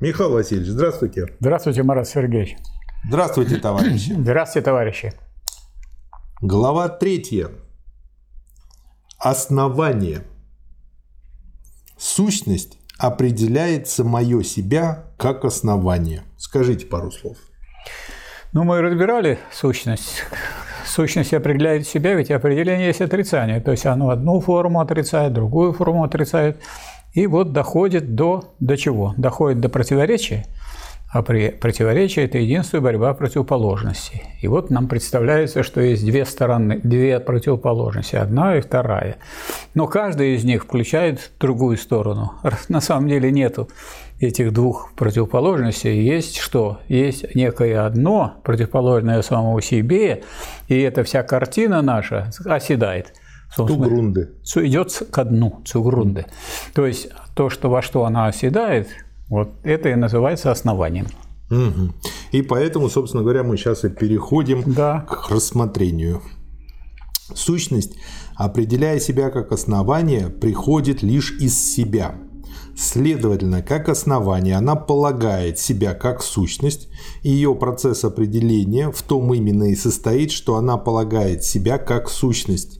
Михаил Васильевич, здравствуйте. Здравствуйте, Марат Сергеевич. Здравствуйте, товарищи. Здравствуйте, товарищи. Глава третья. Основание. Сущность определяет самое себя как основание. Скажите пару слов. Ну, мы разбирали сущность. Сущность определяет себя, ведь определение есть отрицание. То есть оно одну форму отрицает, другую форму отрицает. И вот доходит до, до чего? Доходит до противоречия. А при противоречии – это единственная борьба противоположностей. И вот нам представляется, что есть две стороны, две противоположности, одна и вторая. Но каждая из них включает другую сторону. На самом деле нету этих двух противоположностей. Есть что? Есть некое одно, противоположное самому себе, и эта вся картина наша оседает. Цугрунды. Идет ко дну, цугрунды. То есть то, что во что она оседает – вот это и называется основанием. Угу. И поэтому, собственно говоря, мы сейчас и переходим да. к рассмотрению. Сущность, определяя себя как основание, приходит лишь из себя. Следовательно, как основание она полагает себя как сущность, и ее процесс определения в том именно и состоит, что она полагает себя как сущность.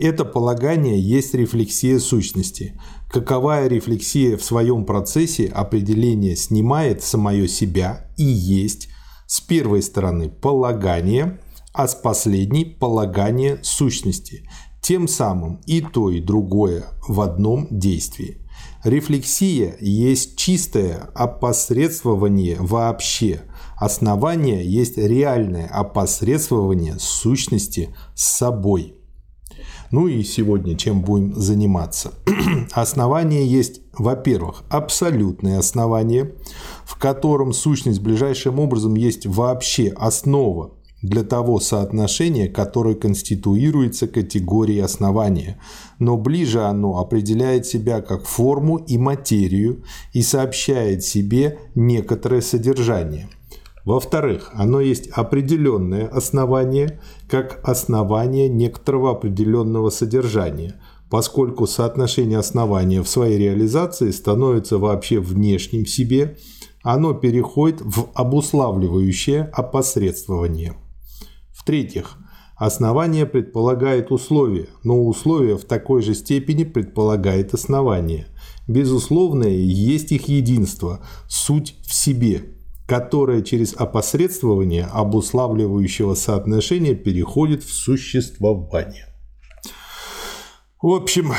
Это полагание есть рефлексия сущности. Каковая рефлексия в своем процессе определения снимает самое себя и есть с первой стороны полагание, а с последней полагание сущности. Тем самым и то, и другое в одном действии. Рефлексия есть чистое опосредствование вообще. Основание есть реальное опосредствование сущности с собой – ну и сегодня чем будем заниматься? Основание есть, во-первых, абсолютное основание, в котором сущность ближайшим образом есть вообще основа для того соотношения, которое конституируется категорией основания, но ближе оно определяет себя как форму и материю и сообщает себе некоторое содержание – во-вторых, оно есть определенное основание, как основание некоторого определенного содержания, поскольку соотношение основания в своей реализации становится вообще внешним себе, оно переходит в обуславливающее опосредствование. В-третьих, основание предполагает условия, но условия в такой же степени предполагает основание. Безусловное есть их единство, суть в себе – которое через опосредствование обуславливающего соотношения переходит в существование. В общем,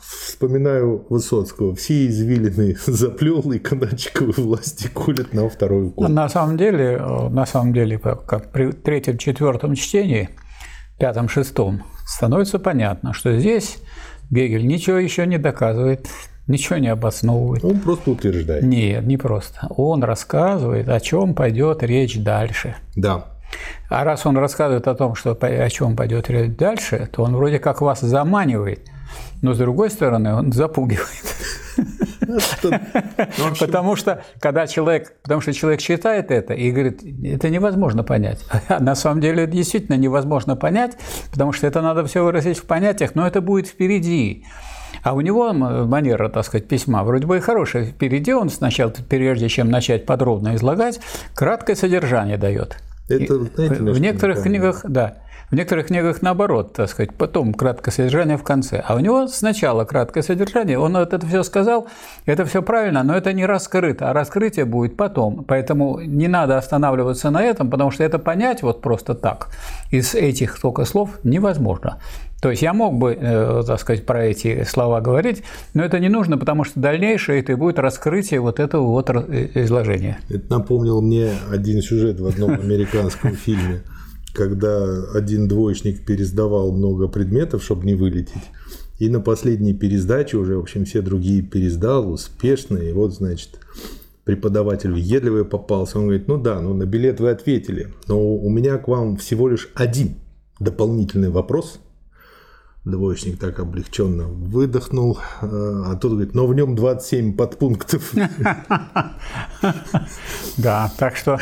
вспоминаю Высоцкого. Все извилины заплел и канадчиковой власти колят на второй год. На самом деле, на самом деле, как при третьем-четвертом чтении, пятом-шестом, становится понятно, что здесь Гегель ничего еще не доказывает, ничего не обосновывает. Он просто утверждает. Нет, не просто. Он рассказывает, о чем пойдет речь дальше. Да. А раз он рассказывает о том, что о чем пойдет речь дальше, то он вроде как вас заманивает, но с другой стороны он запугивает. Ну, потому что когда человек, потому что человек читает это и говорит, это невозможно понять. А на самом деле это действительно невозможно понять, потому что это надо все выразить в понятиях, но это будет впереди. А у него манера, так сказать, письма вроде бы и хорошая. Впереди он сначала, прежде чем начать подробно излагать, краткое содержание дает. Это, знаете, в некоторых книгах, да. В некоторых книгах наоборот, так сказать, потом краткое содержание в конце. А у него сначала краткое содержание, он вот это все сказал, это все правильно, но это не раскрыто, а раскрытие будет потом. Поэтому не надо останавливаться на этом, потому что это понять вот просто так из этих только слов невозможно. То есть я мог бы, э, так сказать, про эти слова говорить, но это не нужно, потому что дальнейшее это будет раскрытие вот этого вот э, изложения. Это напомнил мне один сюжет в одном американском фильме, когда один двоечник пересдавал много предметов, чтобы не вылететь. И на последней пересдаче уже, в общем, все другие пересдал успешно. И вот, значит, преподаватель въедливый попался. Он говорит, ну да, ну на билет вы ответили, но у меня к вам всего лишь один дополнительный вопрос – Двоечник так облегченно выдохнул, э, а тут говорит, но в нем 27 подпунктов. Да, так что,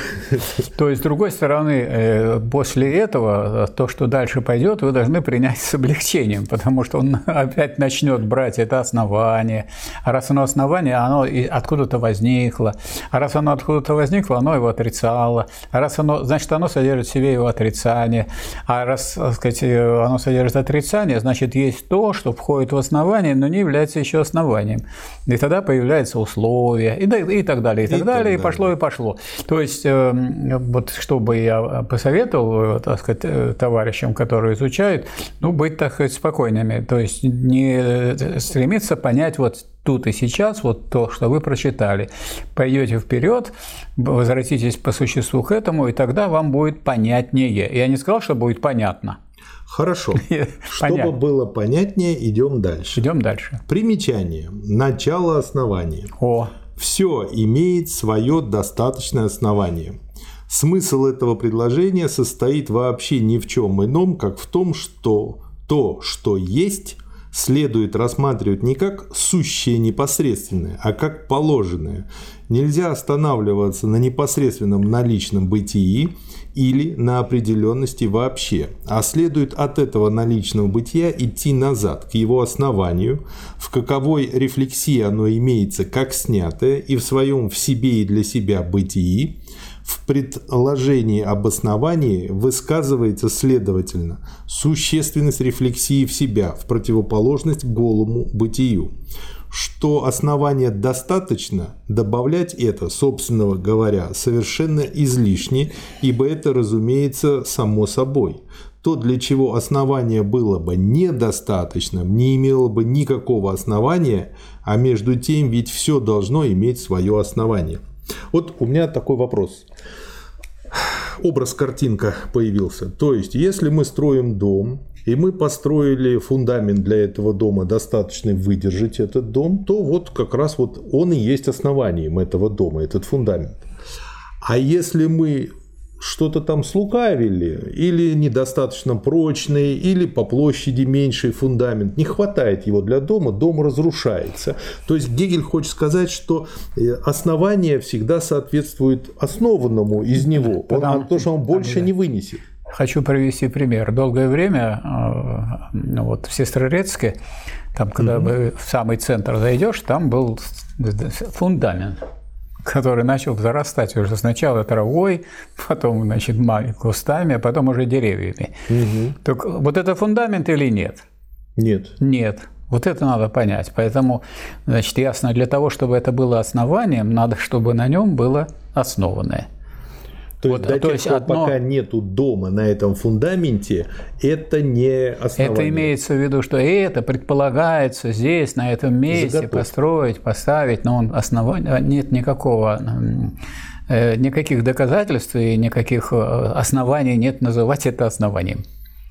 то есть, с другой стороны, э, после этого, э, то, что дальше пойдет, вы должны принять с облегчением, потому что он опять начнет брать это основание. А раз оно основание, оно откуда-то возникло. А раз оно откуда-то возникло, оно его отрицало. А раз оно, значит, оно содержит в себе его отрицание. А раз, так сказать, оно содержит отрицание, значит, есть то, что входит в основание, но не является еще основанием. И тогда появляются условия, и, и так далее, и, и так, далее, и пошло, и пошло. То есть, э, вот что бы я посоветовал, э, так сказать, э, товарищам, которые изучают, ну, быть, так сказать, спокойными, то есть не стремиться понять вот тут и сейчас вот то, что вы прочитали. Пойдете вперед, возвратитесь по существу к этому, и тогда вам будет понятнее. Я не сказал, что будет понятно. Хорошо. Чтобы было понятнее, идем дальше. Идем дальше. Примечание. Начало основания. О. Все имеет свое достаточное основание. Смысл этого предложения состоит вообще ни в чем ином, как в том, что то, что есть, следует рассматривать не как сущее непосредственное, а как положенное. Нельзя останавливаться на непосредственном наличном бытии или на определенности вообще, а следует от этого наличного бытия идти назад, к его основанию, в каковой рефлексии оно имеется как снятое и в своем в себе и для себя бытии, в предложении об основании высказывается следовательно существенность рефлексии в себя в противоположность голому бытию. Что основания достаточно, добавлять это, собственно говоря, совершенно излишне, ибо это, разумеется, само собой. То, для чего основание было бы недостаточным, не имело бы никакого основания, а между тем ведь все должно иметь свое основание. Вот у меня такой вопрос. Образ картинка появился. То есть, если мы строим дом, и мы построили фундамент для этого дома, достаточно выдержать этот дом, то вот как раз вот он и есть основанием этого дома, этот фундамент. А если мы что-то там слукавили, или недостаточно прочный, или по площади меньший фундамент. Не хватает его для дома, дом разрушается. То есть Гегель хочет сказать, что э, основание всегда соответствует основанному из него, потому, он, потому что он больше не вынесет. Хочу привести пример. Долгое время ну, вот в Сестрорецке, там, когда угу. в самый центр зайдешь, там был фундамент который начал зарастать уже сначала травой, потом, значит, кустами, а потом уже деревьями. Угу. Так вот это фундамент или нет? Нет. Нет. Вот это надо понять. Поэтому, значит, ясно, для того, чтобы это было основанием, надо, чтобы на нем было основанное. То вот, есть до то тех есть одно... пока нету дома на этом фундаменте, это не основание. Это имеется в виду, что это предполагается здесь, на этом месте Заготовка. построить, поставить, но он основания нет никакого э, никаких доказательств и никаких э, оснований нет называть это основанием.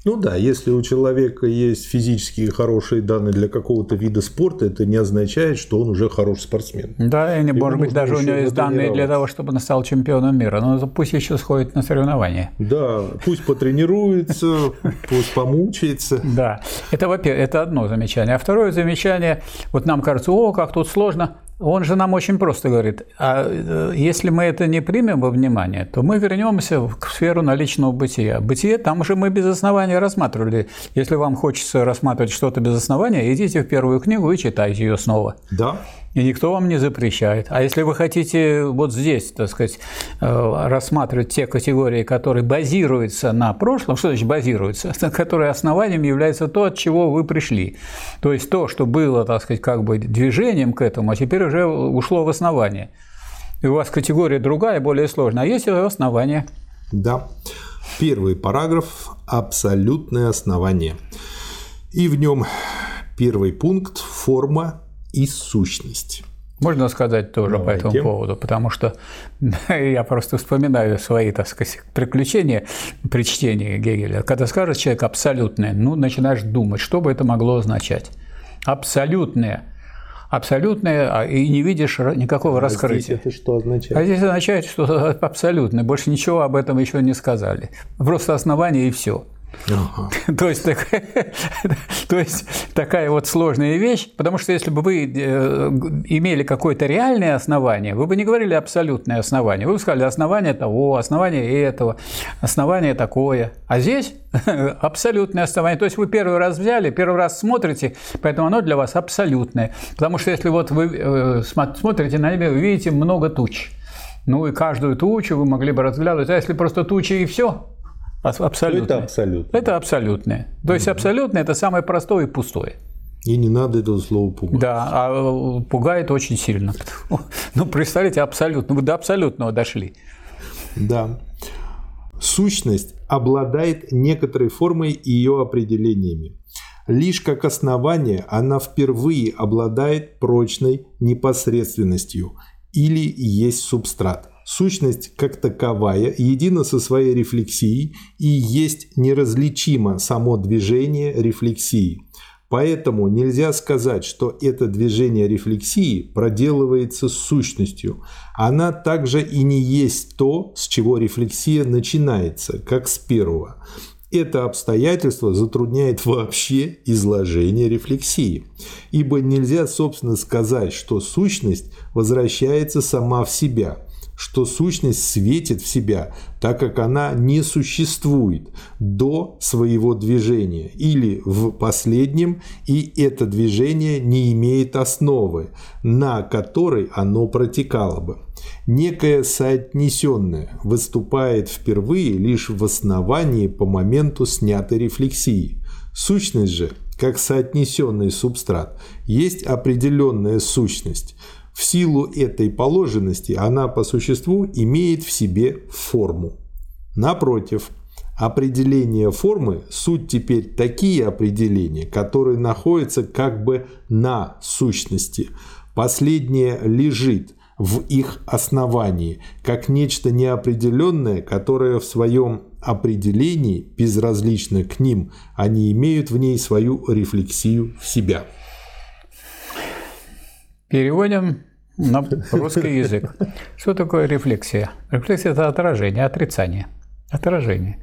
Ну да, если у человека есть физические хорошие данные для какого-то вида спорта, это не означает, что он уже хороший спортсмен. Да, и, может быть, даже у него есть данные для того, чтобы он стал чемпионом мира. Но пусть еще сходит на соревнования. Да, пусть потренируется, пусть помучается. Да, это, во-первых, это одно замечание. А второе замечание, вот нам кажется, о, как тут сложно. Он же нам очень просто говорит, а э, если мы это не примем во внимание, то мы вернемся в сферу наличного бытия. Бытие там уже мы без основания рассматривали. Если вам хочется рассматривать что-то без основания, идите в первую книгу и читайте ее снова. Да и никто вам не запрещает. А если вы хотите вот здесь, так сказать, э, рассматривать те категории, которые базируются на прошлом, что значит базируются? Которые основанием является то, от чего вы пришли. То есть то, что было, так сказать, как бы движением к этому, а теперь уже ушло в основание. И у вас категория другая, более сложная, а есть основание. Да. Первый параграф – абсолютное основание. И в нем первый пункт – форма и сущность. Можно сказать тоже Давайте. по этому поводу, потому что я просто вспоминаю свои, так сказать, приключения при чтении Гегеля. Когда скажет человек абсолютное, ну, начинаешь думать, что бы это могло означать. Абсолютное. Абсолютное, а, и не видишь никакого а раскрытия. Здесь это что означает? А здесь означает, что абсолютное. Больше ничего об этом еще не сказали. Просто основание и все. То, есть, такая, то есть такая вот сложная вещь, потому что если бы вы э, имели какое-то реальное основание, вы бы не говорили абсолютное основание, вы бы сказали основание того, основание этого, основание такое. А здесь абсолютное основание. То есть вы первый раз взяли, первый раз смотрите, поэтому оно для вас абсолютное. Потому что если вот вы э, смотрите на небо, вы видите много туч. Ну и каждую тучу вы могли бы разглядывать. А если просто тучи и все, Абсолютно. Это абсолютно. Это абсолютное. То есть абсолютное – это самое простое и пустое. И не надо этого слова пугать. Да, а пугает очень сильно. Ну, представляете, абсолютно. Вы до абсолютного дошли. Да. Сущность обладает некоторой формой и ее определениями. Лишь как основание она впервые обладает прочной непосредственностью или есть субстрат – Сущность как таковая едина со своей рефлексией и есть неразличимо само движение рефлексии. Поэтому нельзя сказать, что это движение рефлексии проделывается с сущностью. Она также и не есть то, с чего рефлексия начинается, как с первого. Это обстоятельство затрудняет вообще изложение рефлексии, ибо нельзя, собственно, сказать, что сущность возвращается сама в себя – что сущность светит в себя, так как она не существует до своего движения или в последнем, и это движение не имеет основы, на которой оно протекало бы. Некое соотнесенное выступает впервые лишь в основании по моменту снятой рефлексии. Сущность же, как соотнесенный субстрат, есть определенная сущность – в силу этой положенности она по существу имеет в себе форму. Напротив, определения формы – суть теперь такие определения, которые находятся как бы на сущности. Последнее лежит в их основании, как нечто неопределенное, которое в своем определении безразлично к ним, они имеют в ней свою рефлексию в себя. Переводим на русский язык. Что такое рефлексия? Рефлексия – это отражение, отрицание. Отражение.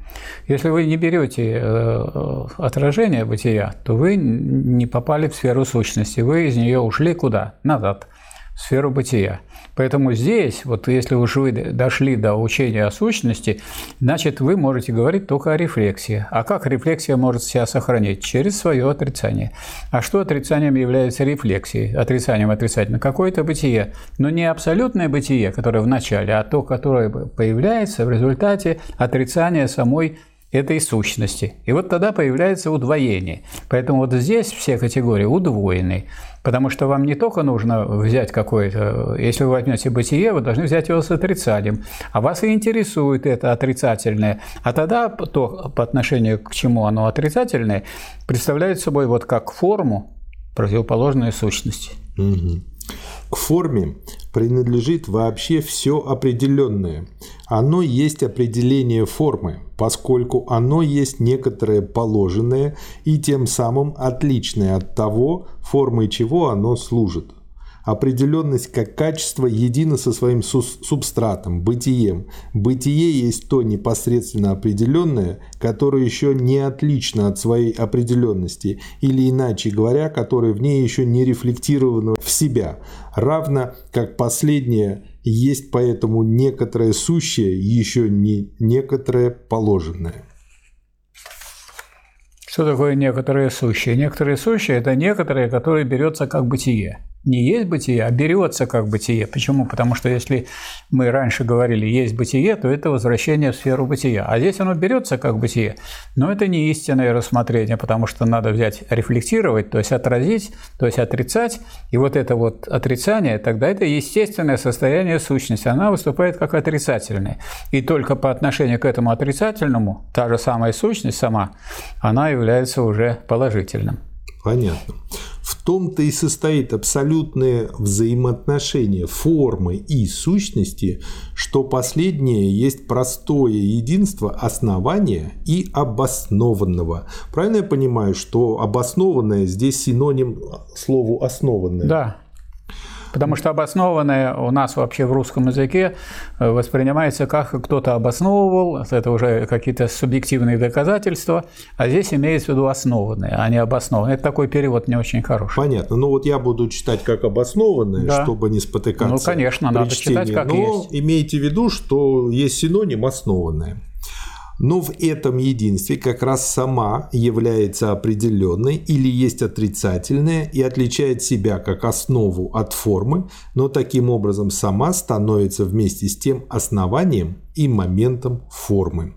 Если вы не берете э, отражение бытия, то вы не попали в сферу сущности, вы из нее ушли куда? Назад, в сферу бытия. Поэтому здесь, вот если уж вы дошли до учения о сущности, значит, вы можете говорить только о рефлексии. А как рефлексия может себя сохранить? Через свое отрицание. А что отрицанием является рефлексией? Отрицанием отрицательно. Какое-то бытие. Но не абсолютное бытие, которое в начале, а то, которое появляется в результате отрицания самой этой сущности. И вот тогда появляется удвоение. Поэтому вот здесь все категории удвоены. Потому что вам не только нужно взять какое-то, если вы возьмете бытие, вы должны взять его с отрицанием. А вас и интересует это отрицательное. А тогда то, по отношению к чему оно отрицательное, представляет собой вот как форму противоположной сущности. Угу. К форме принадлежит вообще все определенное. Оно есть определение формы, поскольку оно есть некоторое положенное и тем самым отличное от того, формой чего оно служит. Определенность как качество едино со своим субстратом, бытием. Бытие есть то непосредственно определенное, которое еще не отлично от своей определенности, или иначе говоря, которое в ней еще не рефлектировано в себя, равно как последнее есть поэтому некоторое сущее, еще не некоторое положенное. Что такое некоторые сущие? Некоторые сущие – это некоторые, которые берется как бытие не есть бытие, а берется как бытие. Почему? Потому что если мы раньше говорили есть бытие, то это возвращение в сферу бытия. А здесь оно берется как бытие, но это не истинное рассмотрение, потому что надо взять, рефлектировать, то есть отразить, то есть отрицать. И вот это вот отрицание, тогда это естественное состояние сущности. Она выступает как отрицательное. И только по отношению к этому отрицательному, та же самая сущность сама, она является уже положительным. Понятно. В том-то и состоит абсолютное взаимоотношение формы и сущности, что последнее есть простое единство основания и обоснованного. Правильно я понимаю, что обоснованное здесь синоним слову основанное? Да. Потому что обоснованное у нас вообще в русском языке э, воспринимается как кто-то обосновывал, это уже какие-то субъективные доказательства, а здесь имеется в виду основанные, а не обоснованные. Это такой перевод не очень хороший. Понятно. Ну вот я буду читать как обоснованное, да. чтобы не спотыкаться. Ну, конечно, надо чтении. читать как Но есть. имейте в виду, что есть синоним основанное. Но в этом единстве как раз сама является определенной или есть отрицательная и отличает себя как основу от формы, но таким образом сама становится вместе с тем основанием и моментом формы.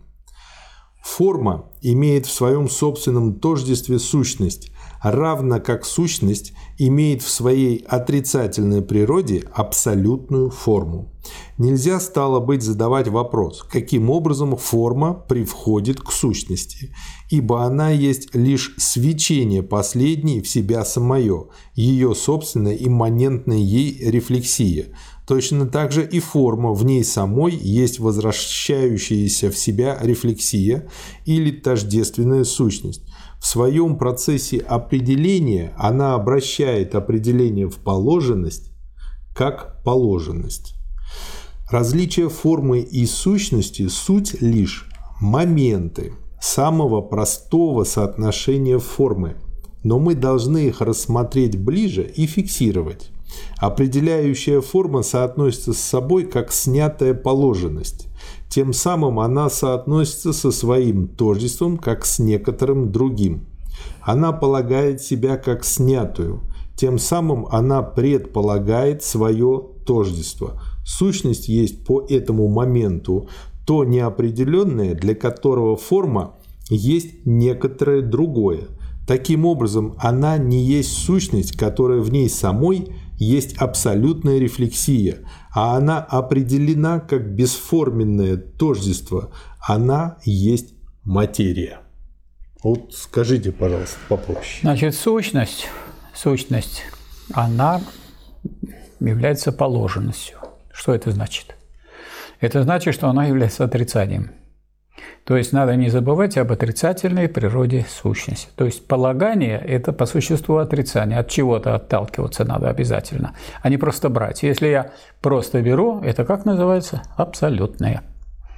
Форма имеет в своем собственном тождестве сущность, равно как сущность имеет в своей отрицательной природе абсолютную форму. Нельзя стало быть задавать вопрос, каким образом форма привходит к сущности, ибо она есть лишь свечение последней в себя самое, ее собственная имманентная ей рефлексия. Точно так же и форма в ней самой есть возвращающаяся в себя рефлексия или тождественная сущность. В своем процессе определения она обращает определение в положенность как положенность. Различие формы и сущности – суть лишь моменты самого простого соотношения формы, но мы должны их рассмотреть ближе и фиксировать. Определяющая форма соотносится с собой как снятая положенность. Тем самым она соотносится со своим тождеством как с некоторым другим. Она полагает себя как снятую. Тем самым она предполагает свое тождество. Сущность есть по этому моменту то неопределенное, для которого форма есть некоторое другое. Таким образом, она не есть сущность, которая в ней самой есть абсолютная рефлексия, а она определена как бесформенное тождество. Она есть материя. Вот скажите, пожалуйста, попроще. Значит, сущность, сущность, она является положенностью. Что это значит? Это значит, что она является отрицанием. То есть надо не забывать об отрицательной природе сущности. То есть полагание – это по существу отрицание. От чего-то отталкиваться надо обязательно, а не просто брать. Если я просто беру, это как называется? Абсолютное.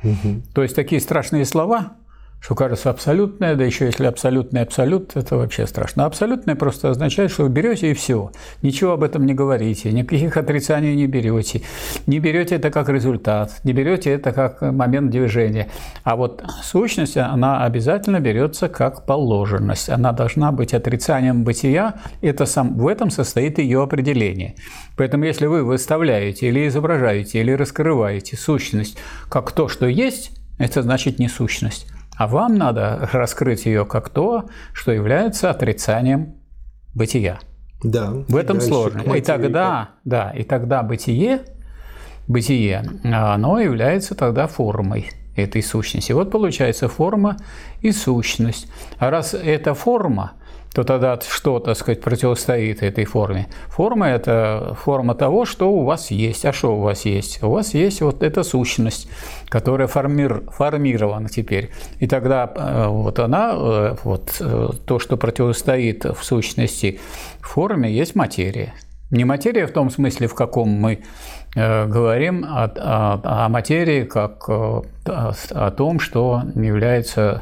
Угу. То есть такие страшные слова, что кажется абсолютное, да еще если абсолютный абсолют, это вообще страшно. Абсолютное просто означает, что вы берете и все. Ничего об этом не говорите, никаких отрицаний не берете. Не берете это как результат, не берете это как момент движения. А вот сущность, она обязательно берется как положенность. Она должна быть отрицанием бытия. Это сам, в этом состоит ее определение. Поэтому если вы выставляете или изображаете, или раскрываете сущность как то, что есть, это значит не сущность а вам надо раскрыть ее как то, что является отрицанием бытия. Да. В этом сложно. И тогда, да, и тогда бытие, бытие, оно является тогда формой этой сущности. Вот получается форма и сущность. А раз это форма, то тогда что, так сказать, противостоит этой форме? Форма – это форма того, что у вас есть. А что у вас есть? У вас есть вот эта сущность, которая формир, формирована теперь. И тогда э, вот она, э, вот э, то, что противостоит в сущности форме, есть материя. Не материя в том смысле, в каком мы говорим, а, а, а материи как о том, что является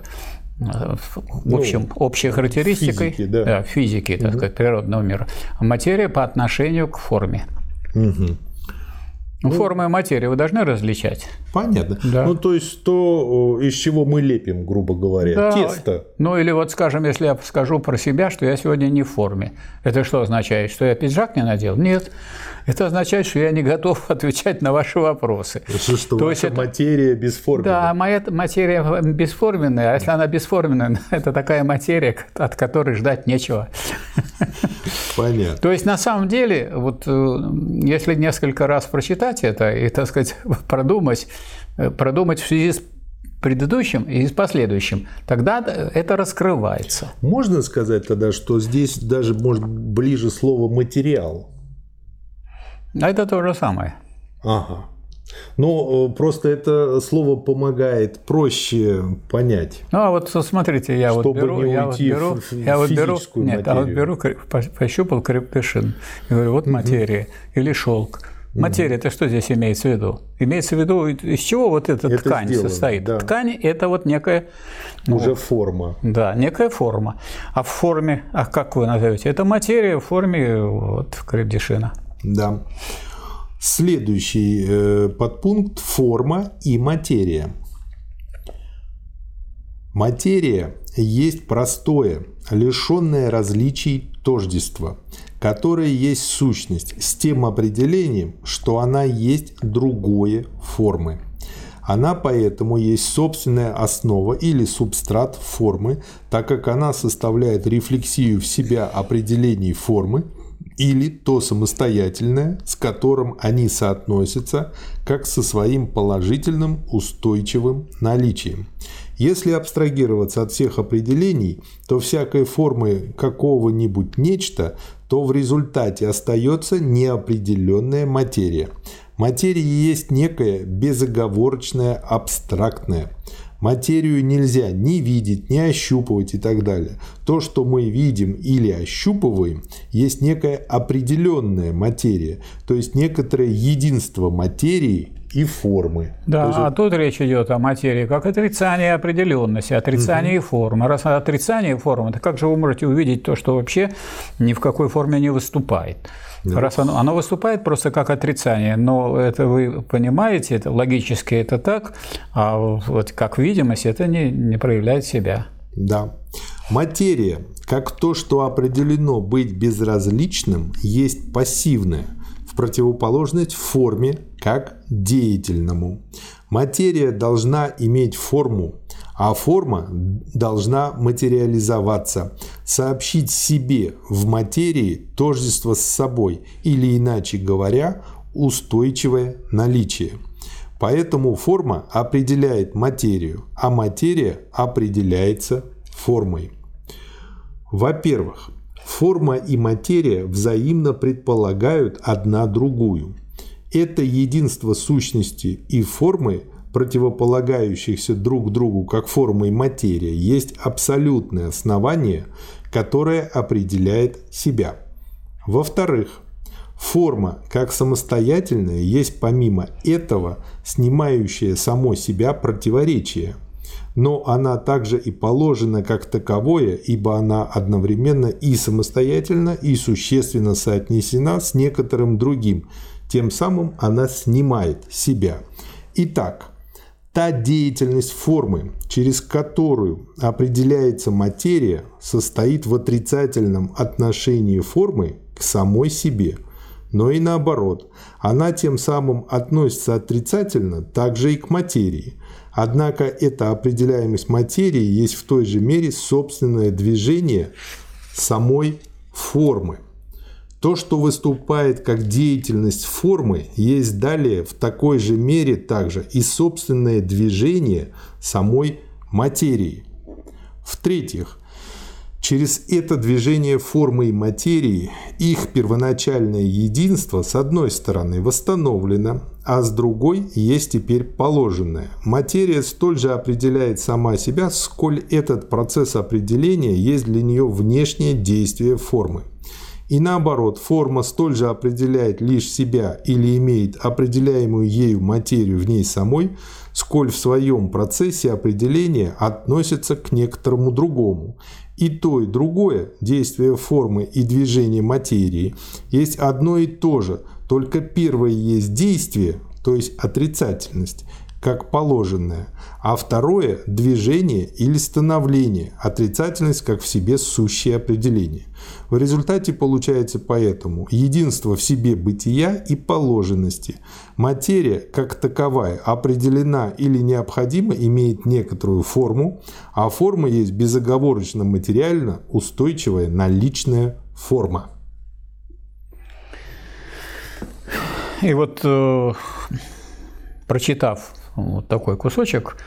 в ну, общем, ну, общей характеристикой физики, да. Да, физики так угу. сказать, природного мира. Материя по отношению к форме. Угу. Ну, форма и материя вы должны различать. Понятно. Да. Ну, то есть то, из чего мы лепим, грубо говоря, да. тесто. Ну, или вот, скажем, если я скажу про себя, что я сегодня не в форме. Это что означает? Что я пиджак не надел? Нет. Это означает, что я не готов отвечать на ваши вопросы. Что, что То есть это... материя бесформенная. Да, моя материя бесформенная, а если она бесформенная, это такая материя, от которой ждать нечего. Понятно. То есть на самом деле, вот э, если несколько раз прочитать это и, так сказать, продумать, э, продумать в связи с предыдущим и с последующим, тогда это раскрывается. Можно сказать тогда, что здесь даже может ближе слово материал? А это то же самое. Ага. Но э, просто это слово помогает проще понять. Ну а вот смотрите, я вот беру, не я вот беру, в, я вот беру, нет, материю. а вот беру, пощупал крепдышин и говорю, вот материя или шелк. Материя, это что здесь имеется в виду? Имеется в виду, из чего вот эта это ткань сделано, состоит? Да. Ткань – это вот некая… Ну, Уже форма. Да, некая форма. А в форме, а как вы назовете? Это материя в форме вот, крепдешина. Да. Следующий э, подпункт – форма и материя. Материя есть простое, лишенное различий тождество, которое есть сущность с тем определением, что она есть другое формы. Она поэтому есть собственная основа или субстрат формы, так как она составляет рефлексию в себя определений формы или то самостоятельное, с которым они соотносятся, как со своим положительным устойчивым наличием. Если абстрагироваться от всех определений, то всякой формы какого-нибудь нечто, то в результате остается неопределенная материя. Материя есть некое безоговорочное абстрактное. Материю нельзя ни видеть, ни ощупывать и так далее. То, что мы видим или ощупываем, есть некая определенная материя, то есть некоторое единство материи и формы. Да, есть, а тут речь идет о материи как отрицание определенности, отрицание угу. формы. Раз отрицание формы, то как же вы можете увидеть то, что вообще ни в какой форме не выступает? Да. Раз оно, оно выступает просто как отрицание, но это вы понимаете, это логически это так, а вот как видимость это не, не проявляет себя. Да. Материя, как то, что определено быть безразличным, есть пассивное, противоположность форме, как деятельному. Материя должна иметь форму, а форма должна материализоваться, сообщить себе в материи тождество с собой или, иначе говоря, устойчивое наличие. Поэтому форма определяет материю, а материя определяется формой. Во-первых, форма и материя взаимно предполагают одна другую. Это единство сущности и формы противополагающихся друг другу как форма и материя, есть абсолютное основание, которое определяет себя. Во-вторых, форма как самостоятельная есть помимо этого снимающая само себя противоречие, но она также и положена как таковое, ибо она одновременно и самостоятельна, и существенно соотнесена с некоторым другим, тем самым она снимает себя. Итак, Та деятельность формы, через которую определяется материя, состоит в отрицательном отношении формы к самой себе, но и наоборот, она тем самым относится отрицательно также и к материи. Однако эта определяемость материи есть в той же мере собственное движение самой формы. То, что выступает как деятельность формы, есть далее в такой же мере также и собственное движение самой материи. В-третьих, через это движение формы и материи их первоначальное единство с одной стороны восстановлено, а с другой есть теперь положенное. Материя столь же определяет сама себя, сколь этот процесс определения есть для нее внешнее действие формы. И наоборот, форма столь же определяет лишь себя или имеет определяемую ею материю в ней самой, сколь в своем процессе определения относится к некоторому другому. И то, и другое, действие формы и движение материи, есть одно и то же, только первое есть действие, то есть отрицательность, как положенное, а второе – движение или становление, отрицательность как в себе сущее определение. В результате получается поэтому единство в себе бытия и положенности. Материя, как таковая, определена или необходимо имеет некоторую форму, а форма есть безоговорочно материально устойчивая наличная форма. И вот э, прочитав вот такой кусочек,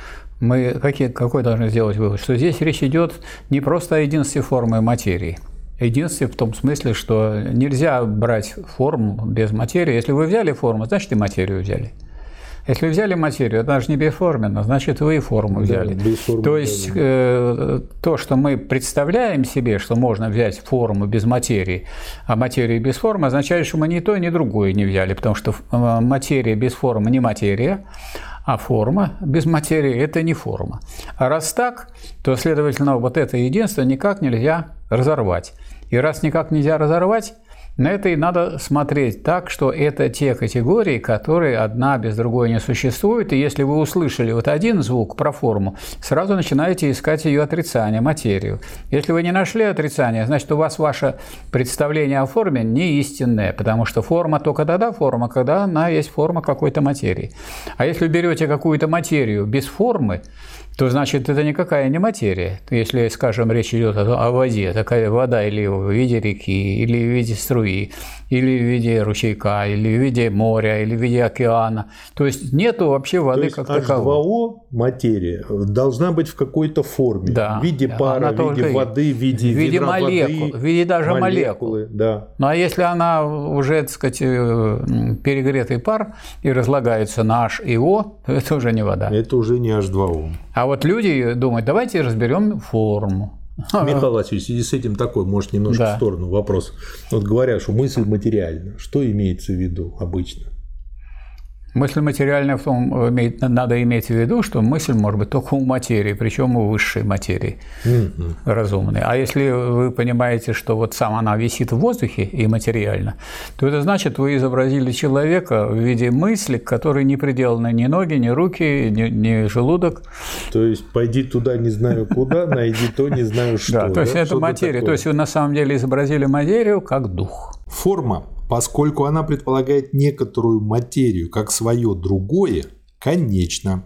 мы какие, какой должны сделать вывод? Что здесь речь идет не просто о единстве формы материи. Единстве в том смысле, что нельзя брать форму без материи. Если вы взяли форму, значит и материю взяли. Если взяли материю, она же не бесформенна, значит, вы и форму взяли. Да, то есть э, то, что мы представляем себе, что можно взять форму без материи, а материю без формы, означает, что мы ни то, ни другое не взяли, потому что э, материя без формы не материя, а форма без материи – это не форма. А раз так, то, следовательно, вот это единство никак нельзя разорвать. И раз никак нельзя разорвать, на это и надо смотреть так, что это те категории, которые одна без другой не существуют. И если вы услышали вот один звук про форму, сразу начинаете искать ее отрицание, материю. Если вы не нашли отрицание, значит, у вас ваше представление о форме не истинное, потому что форма только тогда форма, когда она есть форма какой-то материи. А если берете какую-то материю без формы, то значит это никакая не материя. Если, скажем, речь идет о воде, такая вода или в виде реки, или в виде струи, или в виде ручейка, или в виде моря, или в виде океана. То есть нету вообще воды То есть как H2O таковой. материя должна быть в какой-то форме, Да, в виде да, пара, в виде воды, в виде, в виде молекул, воды, в виде даже молекулы, да. Ну а если она уже, так сказать, э, перегретый пар и разлагается на H и O, то это уже не вода. Это уже не H2O. А вот люди думают, давайте разберем форму. Михаил Васильевич, в связи с этим такой, может, немножко Да. в сторону вопрос. Вот говорят, что мысль материальна. Что имеется в виду обычно? Мысль материальная в том, э, имеет- надо иметь в виду, что мысль может быть только у материи, причем у высшей материи, Мгм. разумной. А если вы понимаете, что вот сама она висит в воздухе и материально, то это значит, вы изобразили человека в виде мысли, к которой не приделаны ни ноги, ни руки, ни, ни желудок. То есть пойди туда не знаю куда, найди то не знаю что. да, то есть это материя. То есть вы на самом деле изобразили материю как дух. Форма, поскольку она предполагает некоторую материю как свое другое, конечна.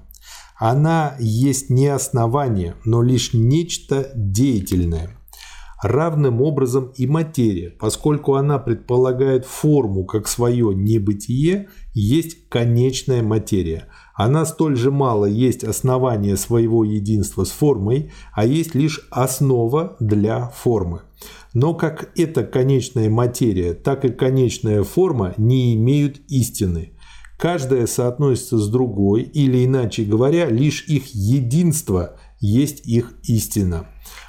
Она есть не основание, но лишь нечто деятельное. Равным образом и материя, поскольку она предполагает форму как свое небытие, есть конечная материя. Она столь же мало есть основание своего единства с формой, а есть лишь основа для формы. Но как эта конечная материя, так и конечная форма не имеют истины. Каждая соотносится с другой, или иначе говоря, лишь их единство есть их истина.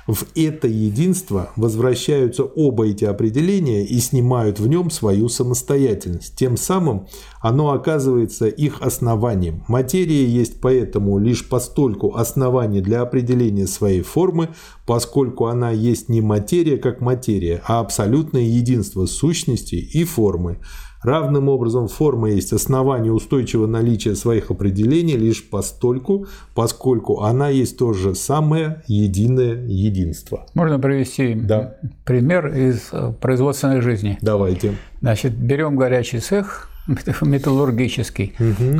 В это единство возвращаются оба эти определения и снимают в нем свою самостоятельность. Тем самым оно оказывается их основанием. Материя есть поэтому лишь постольку основание для определения своей формы, поскольку она есть не материя как материя, а абсолютное единство сущности и формы. Равным образом форма есть основание устойчивого наличия своих определений лишь постольку, поскольку она есть то же самое единое единство. Можно привести Да. пример из э, производственной жизни. Давайте. Значит, берем горячий цех металлургический,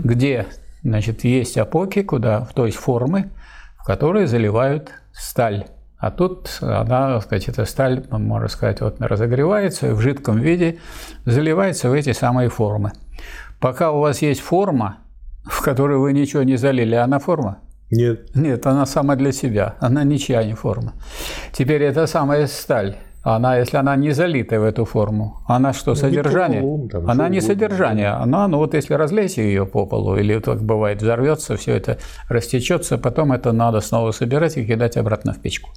где значит, есть опоки, куда, то есть формы, в которые заливают сталь. А тут она, так сказать, эта сталь, можно сказать, вот разогревается и в жидком виде заливается в эти самые формы. Пока у вас есть форма, в которой вы ничего не залили, она форма? Нет. Нет, она сама для себя, она ничья не форма. Теперь эта самая сталь, она, если она не залита в эту форму, она что, содержание? металлолом там, она не угодно. содержание, она, ну вот если разлейте ее по полу, или так бывает, взорвется, все это растечется, потом это надо снова собирать и кидать обратно в печку.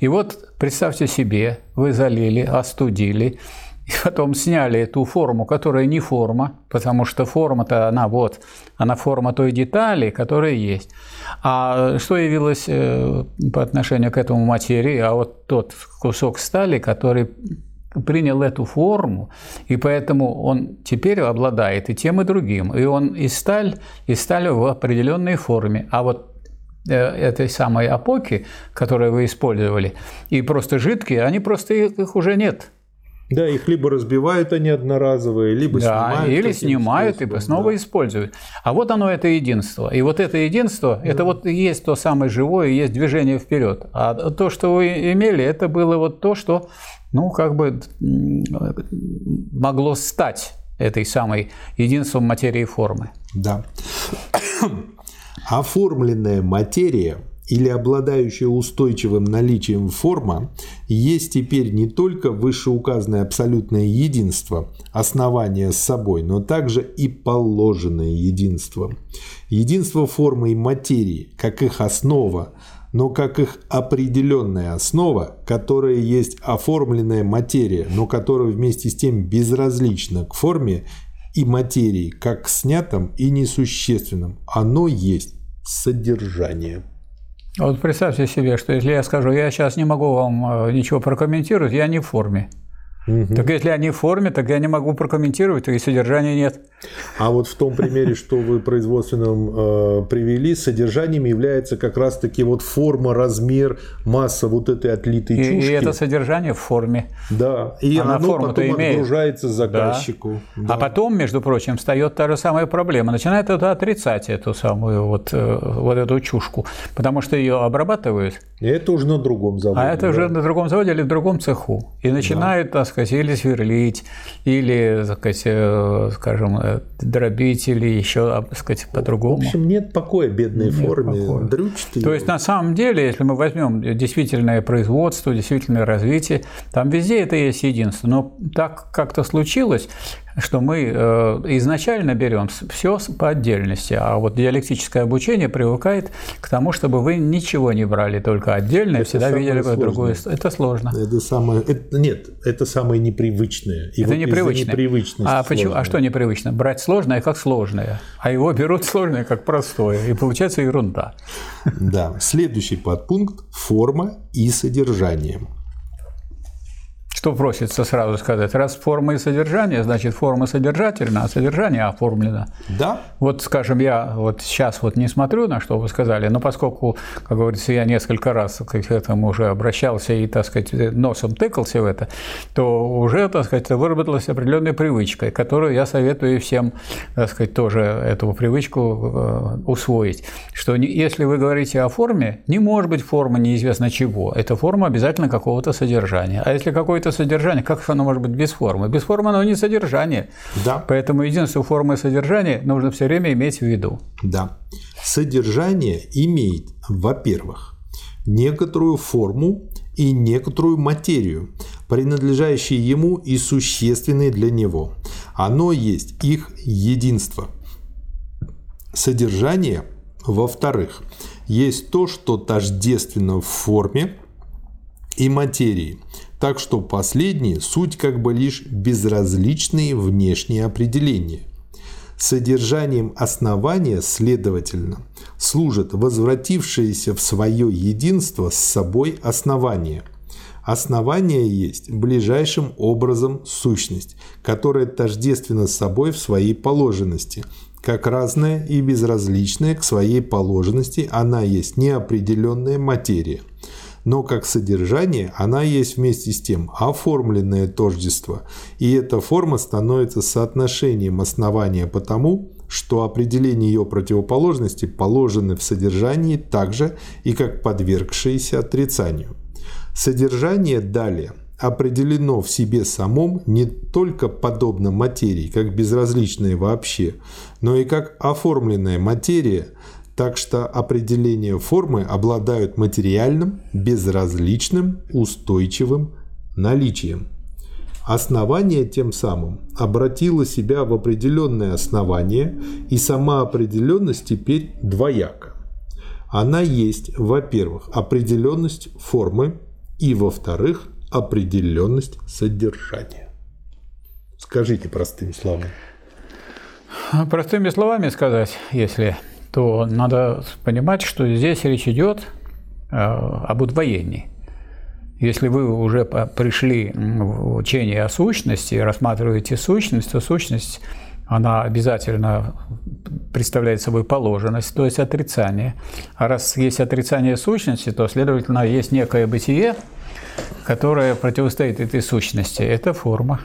И вот представьте себе, вы залили, остудили, и потом сняли эту форму, которая не форма, потому что форма-то она вот, она форма той детали, которая есть. А что явилось э, по отношению к этому материи? А вот тот кусок стали, который принял эту форму, и поэтому он теперь обладает и тем, и другим. И он и сталь, и сталь в определенной форме. А вот э, этой самой опоки, которую вы использовали, и просто жидкие, они просто их уже нет. Да, их либо разбивают они одноразовые, либо Да, снимают. или снимают и способом, снова да. используют. А вот оно это единство. И вот это единство, это вот и есть то самое живое, и есть движение вперед. А то, что вы имели, это было вот то, что, ну, как бы могло стать этой самой единством материи и формы. Да. Оформленная материя или обладающая устойчивым наличием форма есть теперь не только вышеуказанное абсолютное единство, основание с собой, но также и положенное единство. Единство формы и материи, как их основа, но как их определенная основа, которая есть оформленная материя, но которая вместе с тем безразлична к форме и материи, как к снятым и несущественным. Оно есть содержание. Вот представьте себе, что если я скажу, я сейчас не могу вам э, ничего прокомментировать, я не в форме. Угу. Так если они в форме, так я не могу прокомментировать, и содержания нет. А вот в том примере, что вы производственном э, привели, содержанием является как раз-таки вот форма, размер, масса вот этой отлитой и, чушки. И это содержание в форме. Да, и Она оно потом имеет. отгружается заказчику. Да. Да. А потом, между прочим, встает та же самая проблема. Начинает это отрицать эту самую вот, э, вот эту чушку, потому что ее обрабатывают. И это уже на другом заводе. А это да. уже на другом заводе или в другом цеху. И начинают, да. Сказать, или сверлить, или, так сказать, э, скажем, э, дробить, или еще, так сказать, по-другому. В общем, нет покоя бедной нет форме, покоя. То есть, на самом деле, если мы возьмем действительное производство, действительное развитие, там везде это есть единство. Но так как-то случилось, что мы э, изначально берем все по отдельности, а вот диалектическое обучение привыкает к тому, чтобы вы ничего не брали только отдельно, и всегда видели бы другое. Это сложно. Это самое, это, нет, это самое непривычное. И это вот непривычно. А, почему, а что непривычно? Брать сложное как сложное, а его берут сложное как простое, и получается ерунда. Да. Следующий подпункт – форма и содержание. Что просится сразу сказать? Раз форма и содержание, значит форма содержательна, а содержание оформлено. Да. Вот, скажем, я вот сейчас вот не смотрю на что вы сказали, но поскольку, как говорится, я несколько раз к этому уже обращался и, так сказать, носом тыкался в это, то уже, так сказать, выработалась определенная привычка, которую я советую всем, так сказать, тоже эту привычку э, усвоить. Что если вы говорите о форме, не может быть форма неизвестно чего. Это форма обязательно какого-то содержания. А если какой-то содержание. Как оно может быть без формы? Без формы оно не содержание. Да. Поэтому единство формы и содержания нужно все время иметь в виду. Да. Содержание имеет, во-первых, некоторую форму и некоторую материю, принадлежащие ему и существенные для него. Оно есть их единство. Содержание, во-вторых, есть то, что тождественно в форме и материи, так что последние – суть как бы лишь безразличные внешние определения. Содержанием основания, следовательно, служит возвратившееся в свое единство с собой основание. Основание есть ближайшим образом сущность, которая тождественна с собой в своей положенности, как разная и безразличная к своей положенности она есть неопределенная материя – но как содержание она есть вместе с тем оформленное тождество, и эта форма становится соотношением основания потому, что определение ее противоположности положены в содержании так же и как подвергшиеся отрицанию. Содержание далее определено в себе самом не только подобно материи, как безразличное вообще, но и как оформленная материя – так что определения формы обладают материальным, безразличным, устойчивым наличием. Основание тем самым обратило себя в определенное основание, и сама определенность теперь двояка. Она есть, во-первых, определенность формы, и, во-вторых, определенность содержания. Скажите простыми словами. Простыми словами сказать, если то надо понимать, что здесь речь идет э, об удвоении. Если вы уже пришли в учение о сущности, рассматриваете сущность, то сущность она обязательно представляет собой положенность, то есть отрицание. А раз есть отрицание сущности, то, следовательно, есть некое бытие, которое противостоит этой сущности. Это форма.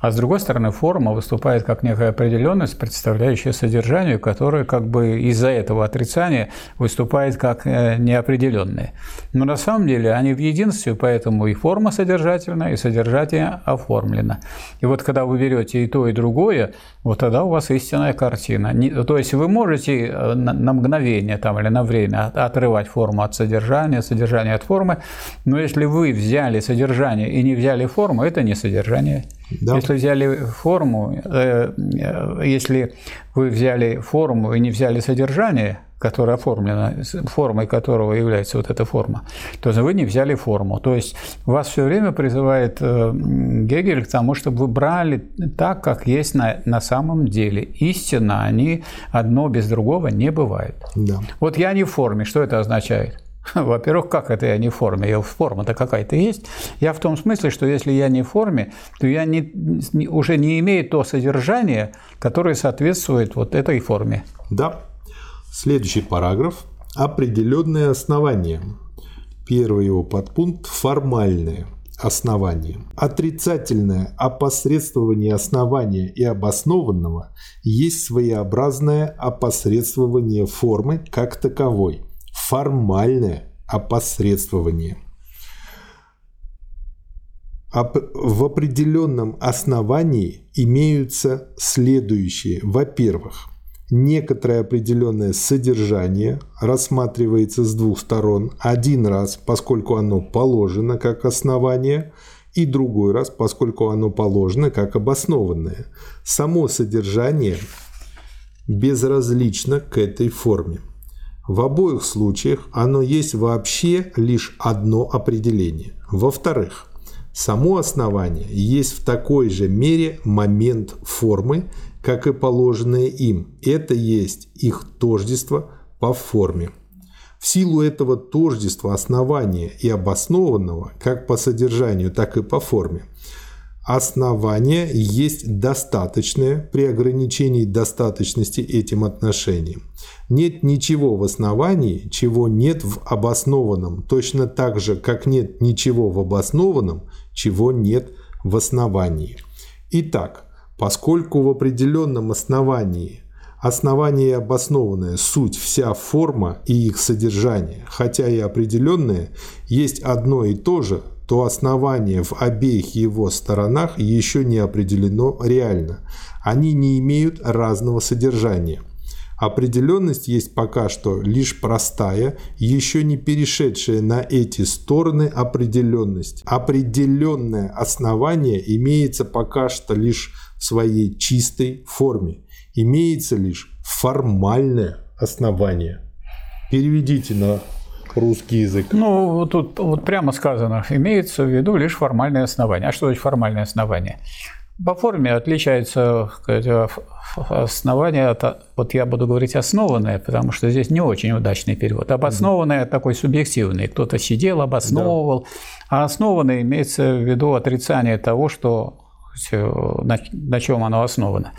А с другой стороны, форма выступает как некая определенность, представляющая содержание, которое как бы из-за этого отрицания выступает как э, неопределенное. Но на самом деле они в единстве, поэтому и форма содержательна, и содержание оформлено. И вот когда вы берете и то, и другое, вот тогда у вас истинная картина. То есть вы можете э, на мгновение там, или на время отрывать форму от содержания, содержание от формы, но если вы взяли содержание и не взяли форму, это не содержание. Да. Если взяли форму, э, э, если вы взяли форму и не взяли содержание, которое оформлено, формой которого является вот эта форма, то вы не взяли форму. То есть вас все время призывает э, Гегель к тому, чтобы вы брали так, как есть на, на самом деле. Истинно они одно без другого не бывает. Да. Вот я не в форме, что это означает? Во-первых, как это я не в форме? Форма-то какая-то есть. Я в том смысле, что если я не в форме, то я не, уже не имею то содержание, которое соответствует вот этой форме. Да. Следующий параграф. Определенные основания. Первый его подпункт – формальные основания. Отрицательное опосредствование основания и обоснованного есть своеобразное опосредствование формы как таковой – формальное опосредствование. В определенном основании имеются следующие. Во-первых, некоторое определенное содержание рассматривается с двух сторон. Один раз, поскольку оно положено как основание, и другой раз, поскольку оно положено как обоснованное. Само содержание безразлично к этой форме. В обоих случаях оно есть вообще лишь одно определение. Во-вторых, само основание есть в такой же мере момент формы, как и положенное им. Это есть их тождество по форме. В силу этого тождества основания и обоснованного, как по содержанию, так и по форме, основание есть достаточное при ограничении достаточности этим отношениям. Нет ничего в основании, чего нет в обоснованном, точно так же, как нет ничего в обоснованном, чего нет в основании. Итак, поскольку в определенном основании основание и обоснованное суть вся форма и их содержание, хотя и определенное, есть одно и то же, то основание в обеих его сторонах еще не определено реально. Они не имеют разного содержания. Определенность есть пока что лишь простая, еще не перешедшая на эти стороны определенность. Определенное основание имеется пока что лишь в своей чистой форме. Имеется лишь формальное основание. Переведите на русский язык? Ну, тут вот прямо сказано, имеется в виду лишь формальное основание. А что значит формальное основание? По форме отличается основание от, вот я буду говорить основанное, потому что здесь не очень удачный перевод. Обоснованное угу. такой субъективный. Кто-то сидел, обосновывал. Да. А основанное имеется в виду отрицание того, что, на, на чем оно основано.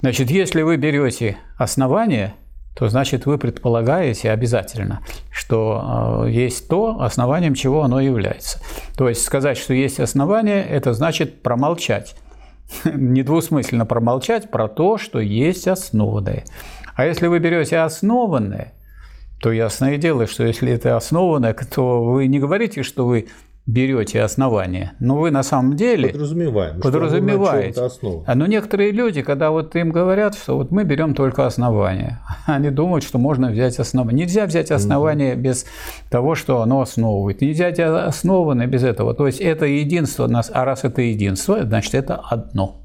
Значит, если вы берете основание, то значит вы предполагаете обязательно, что э, есть то, основанием чего оно является. То есть сказать, что есть основание, это значит промолчать недвусмысленно промолчать про то, что есть основанное. А если вы берете основанное, то ясное дело, что если это основанное, то вы не говорите, что вы берете основание. Но вы на самом деле подразумеваем, подразумеваете. Что а но некоторые люди, когда вот им говорят, что вот мы берем только основание, они думают, что можно взять основание. Нельзя взять основание угу. без того, что оно основывает. Нельзя взять основанное без этого. То есть это единство, а раз это единство, значит это одно.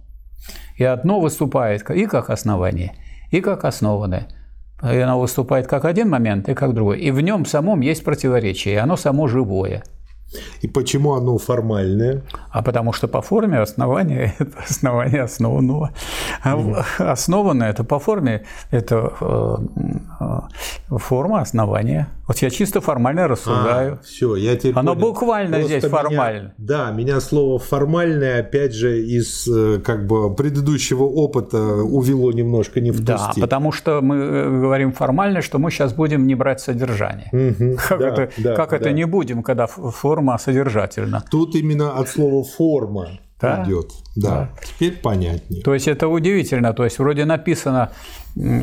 И одно выступает и как основание, и как основанное. И оно выступает как один момент, и как другой. И в нем самом есть противоречие, и оно само живое. И почему оно формальное? А потому что по форме основание – это основание основанного. А угу. Основанное – это по форме – это э, э, форма основания. Вот я чисто формально рассуждаю. А, все, я теперь Оно понял. буквально Просто здесь формально. Меня, да, меня слово формальное, опять же, из э, как бы предыдущего опыта увело немножко не в ту Да, потому что мы говорим формально, что мы сейчас будем не брать содержание. Угу, как да, это, да, как да. это не будем, когда форма форма содержательна. Тут именно от слова форма. да? идет. Да. да, теперь понятнее. То есть это удивительно. То есть вроде написано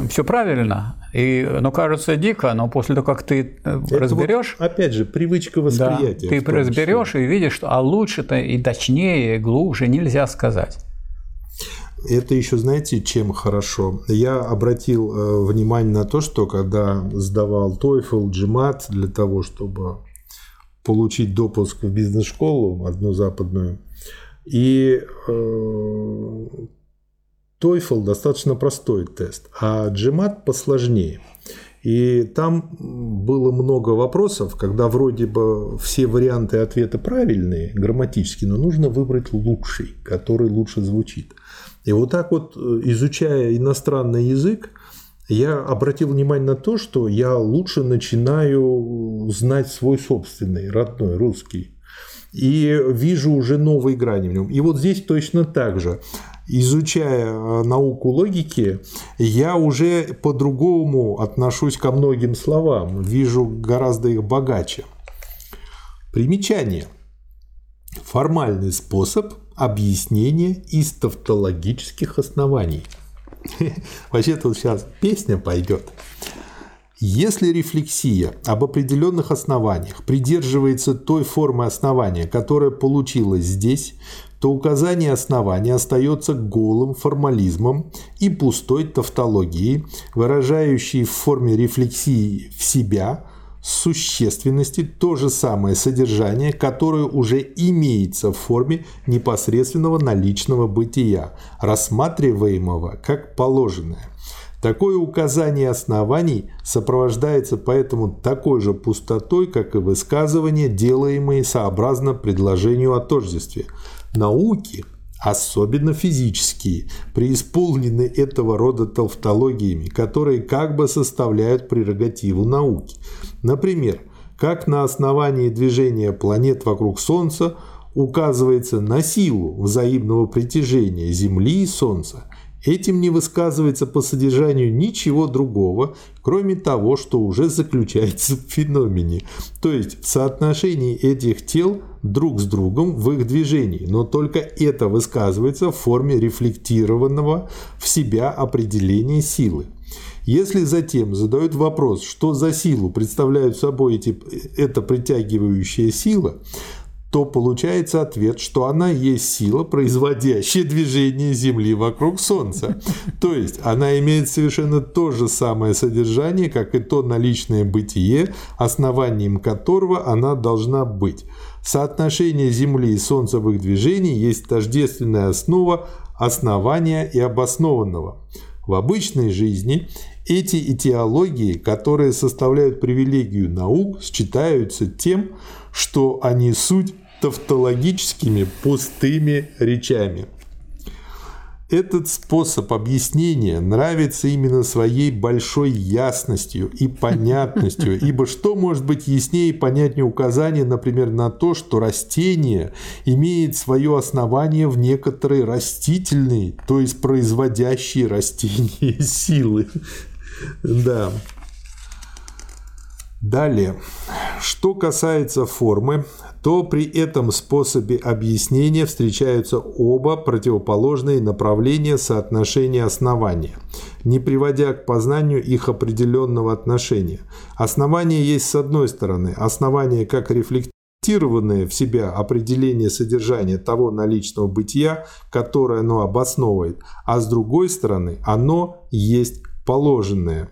все правильно, и, ну, кажется дико, но после того, как ты э, разберешь... Вот, опять же, привычка восприятия. Да, ты разберешь и видишь, что а лучше-то и точнее, и глубже нельзя сказать. Это еще, знаете, чем хорошо? Я обратил э, внимание на то, что когда сдавал TOEFL, GMAT для того, чтобы получить допуск в бизнес-школу, одну западную, и э, TOEFL достаточно простой тест, а GMAT посложнее. И там было много вопросов, когда вроде бы все варианты ответа правильные, грамматические, но нужно выбрать лучший, который лучше звучит. И вот так вот, э, изучая иностранный язык, я обратил внимание на то, что я лучше начинаю знать свой собственный, родной, русский. И вижу уже новые грани в нем. И вот здесь точно так же. Изучая э, науку логики, я уже по-другому отношусь ко многим словам, вижу гораздо их богаче. Примечание. Формальный способ объяснения из тавтологических оснований – Вообще тут сейчас песня пойдет. Если рефлексия об определенных основаниях придерживается той формы основания, которая получилась здесь, то указание основания остается голым формализмом и пустой тавтологией, выражающей в форме рефлексии в себя – существенности то же самое содержание, которое уже имеется в форме непосредственного наличного бытия, рассматриваемого как положенное. Такое указание оснований сопровождается поэтому такой же пустотой, как и высказывания, делаемые сообразно предложению о тождестве. Науки – особенно физические, преисполнены этого рода тавтологиями, которые как бы составляют прерогативу науки. Например, как на основании движения планет вокруг Солнца указывается на силу взаимного притяжения Земли и Солнца, Этим не высказывается по содержанию ничего другого, кроме того, что уже заключается в феномене, то есть в соотношении этих тел друг с другом в их движении, но только это высказывается в форме рефлектированного в себя определения силы. Если затем задают вопрос, что за силу представляют собой эти, эта притягивающая сила, то получается ответ, что она есть сила, производящая движение Земли вокруг Солнца. То есть она имеет совершенно то же самое содержание, как и то наличное бытие, основанием которого она должна быть. Соотношение Земли и их движении есть тождественная основа основания и обоснованного. В обычной жизни эти этиологии, которые составляют привилегию наук, считаются тем, что они суть тавтологическими пустыми речами. Этот способ объяснения нравится именно своей большой ясностью и понятностью, ибо что может быть яснее и понятнее указания, например, на то, что растение имеет свое основание в некоторой растительной, то есть производящей растения силы. Да. Далее. Что касается формы, то при этом способе объяснения встречаются оба противоположные направления соотношения основания, не приводя к познанию их определенного отношения. Основание есть с одной стороны, основание как рефлектированное в себя определение содержания того наличного бытия, которое оно обосновывает, а с другой стороны, оно есть положенное.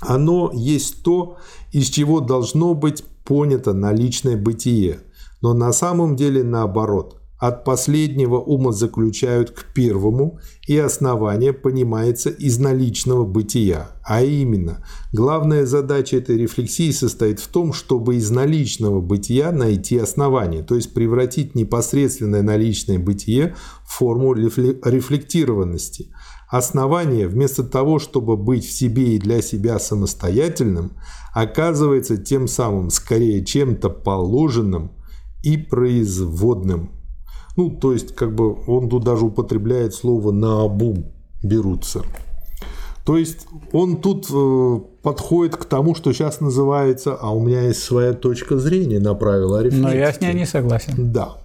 Оно есть то, из чего должно быть понято наличное бытие, но на самом деле наоборот. От последнего ума заключают к первому, и основание понимается из наличного бытия. А именно, главная задача этой рефлексии состоит в том, чтобы из наличного бытия найти основание, то есть превратить непосредственное наличное бытие в форму рефлектированности. Основание, вместо того, чтобы быть в себе и для себя самостоятельным, оказывается тем самым скорее чем-то положенным и производным. Ну, то есть, как бы он тут даже употребляет слово «наобум» берутся. То есть он тут э, подходит к тому, что сейчас называется, а у меня есть своя точка зрения на правила рефлексии. Но я с ней не согласен. Да.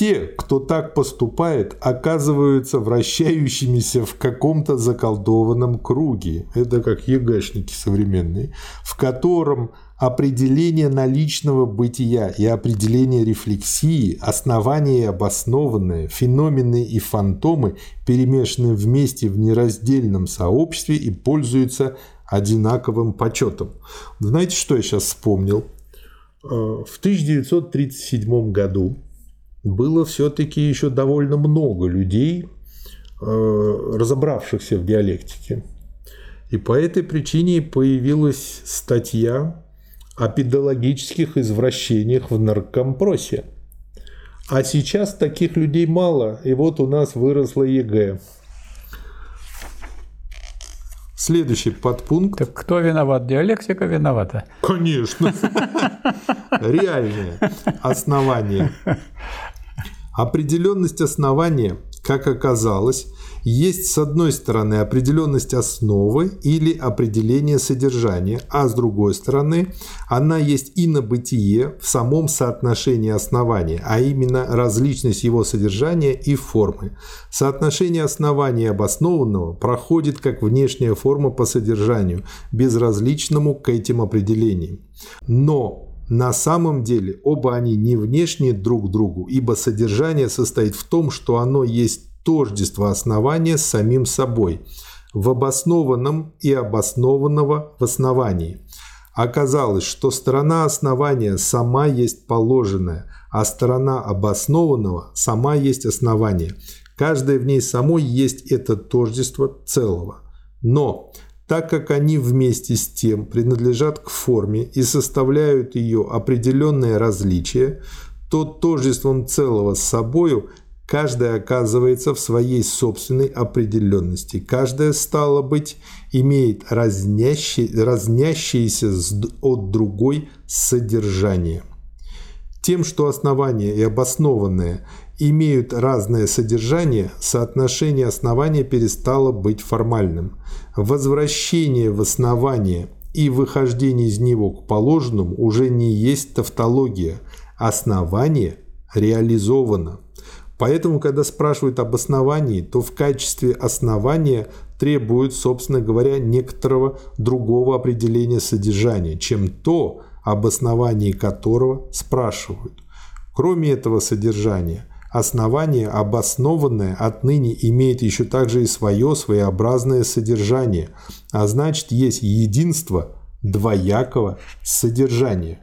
Те, кто так поступает, оказываются вращающимися в каком-то заколдованном круге. Это как ЕГЭшники современные, в котором определение наличного бытия и определение рефлексии, основания и обоснованные, феномены и фантомы перемешаны вместе в нераздельном сообществе и пользуются одинаковым почетом. Знаете, что я сейчас вспомнил? Э, в 1937 году было все-таки еще довольно много людей, э, разобравшихся в диалектике. И по этой причине появилась статья о педагогических извращениях в наркомпросе. А сейчас таких людей мало, и вот у нас выросла ЕГЭ. Следующий подпункт. Так кто виноват? Диалектика виновата? Конечно. Реальное основание. Определенность основания, как оказалось, есть с одной стороны определенность основы или определение содержания, а с другой стороны она есть и на бытие в самом соотношении основания, а именно различность его содержания и формы. Соотношение основания обоснованного проходит как внешняя форма по содержанию, безразличному к этим определениям. Но на самом деле оба они не внешние друг другу, ибо содержание состоит в том, что оно есть тождество основания с самим собой, в обоснованном и обоснованного в основании. Оказалось, что сторона основания сама есть положенная, а сторона обоснованного сама есть основание. Каждая в ней самой есть это тождество целого. Но так как они вместе с тем принадлежат к форме и составляют ее определенное различие, то тождеством целого с собою Каждая оказывается в своей собственной определенности. Каждая, стало быть, имеет разнящий, разнящееся от другой содержание. Тем, что основания и обоснованные имеют разное содержание, соотношение основания перестало быть формальным. Возвращение в основание и выхождение из него к положенному уже не есть тавтология. Основание реализовано. Поэтому, когда спрашивают об основании, то в качестве основания требуют, собственно говоря, некоторого другого определения содержания, чем то, об основании которого спрашивают. Кроме этого содержания, основание обоснованное отныне имеет еще также и свое своеобразное содержание, а значит есть единство двоякого содержания.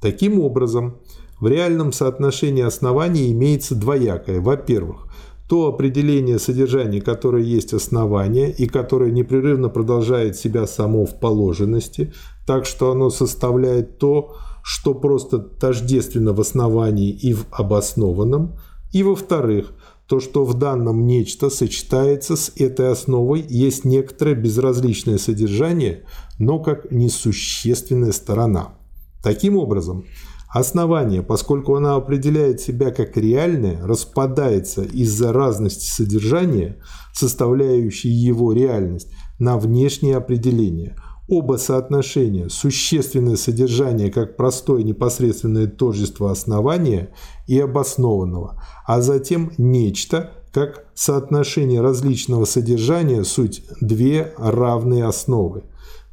Таким образом, в реальном соотношении оснований имеется двоякое. Во-первых, то определение содержания, которое есть основание и которое непрерывно продолжает себя само в положенности, так что оно составляет то, что просто тождественно в основании и в обоснованном. И во-вторых, то, что в данном нечто сочетается с этой основой, есть некоторое безразличное содержание, но как несущественная сторона. Таким образом, Основание, поскольку она определяет себя как реальное, распадается из-за разности содержания, составляющей его реальность, на внешние определения. Оба соотношения, существенное содержание как простое непосредственное тождество основания и обоснованного, а затем нечто, как соотношение различного содержания, суть две равные основы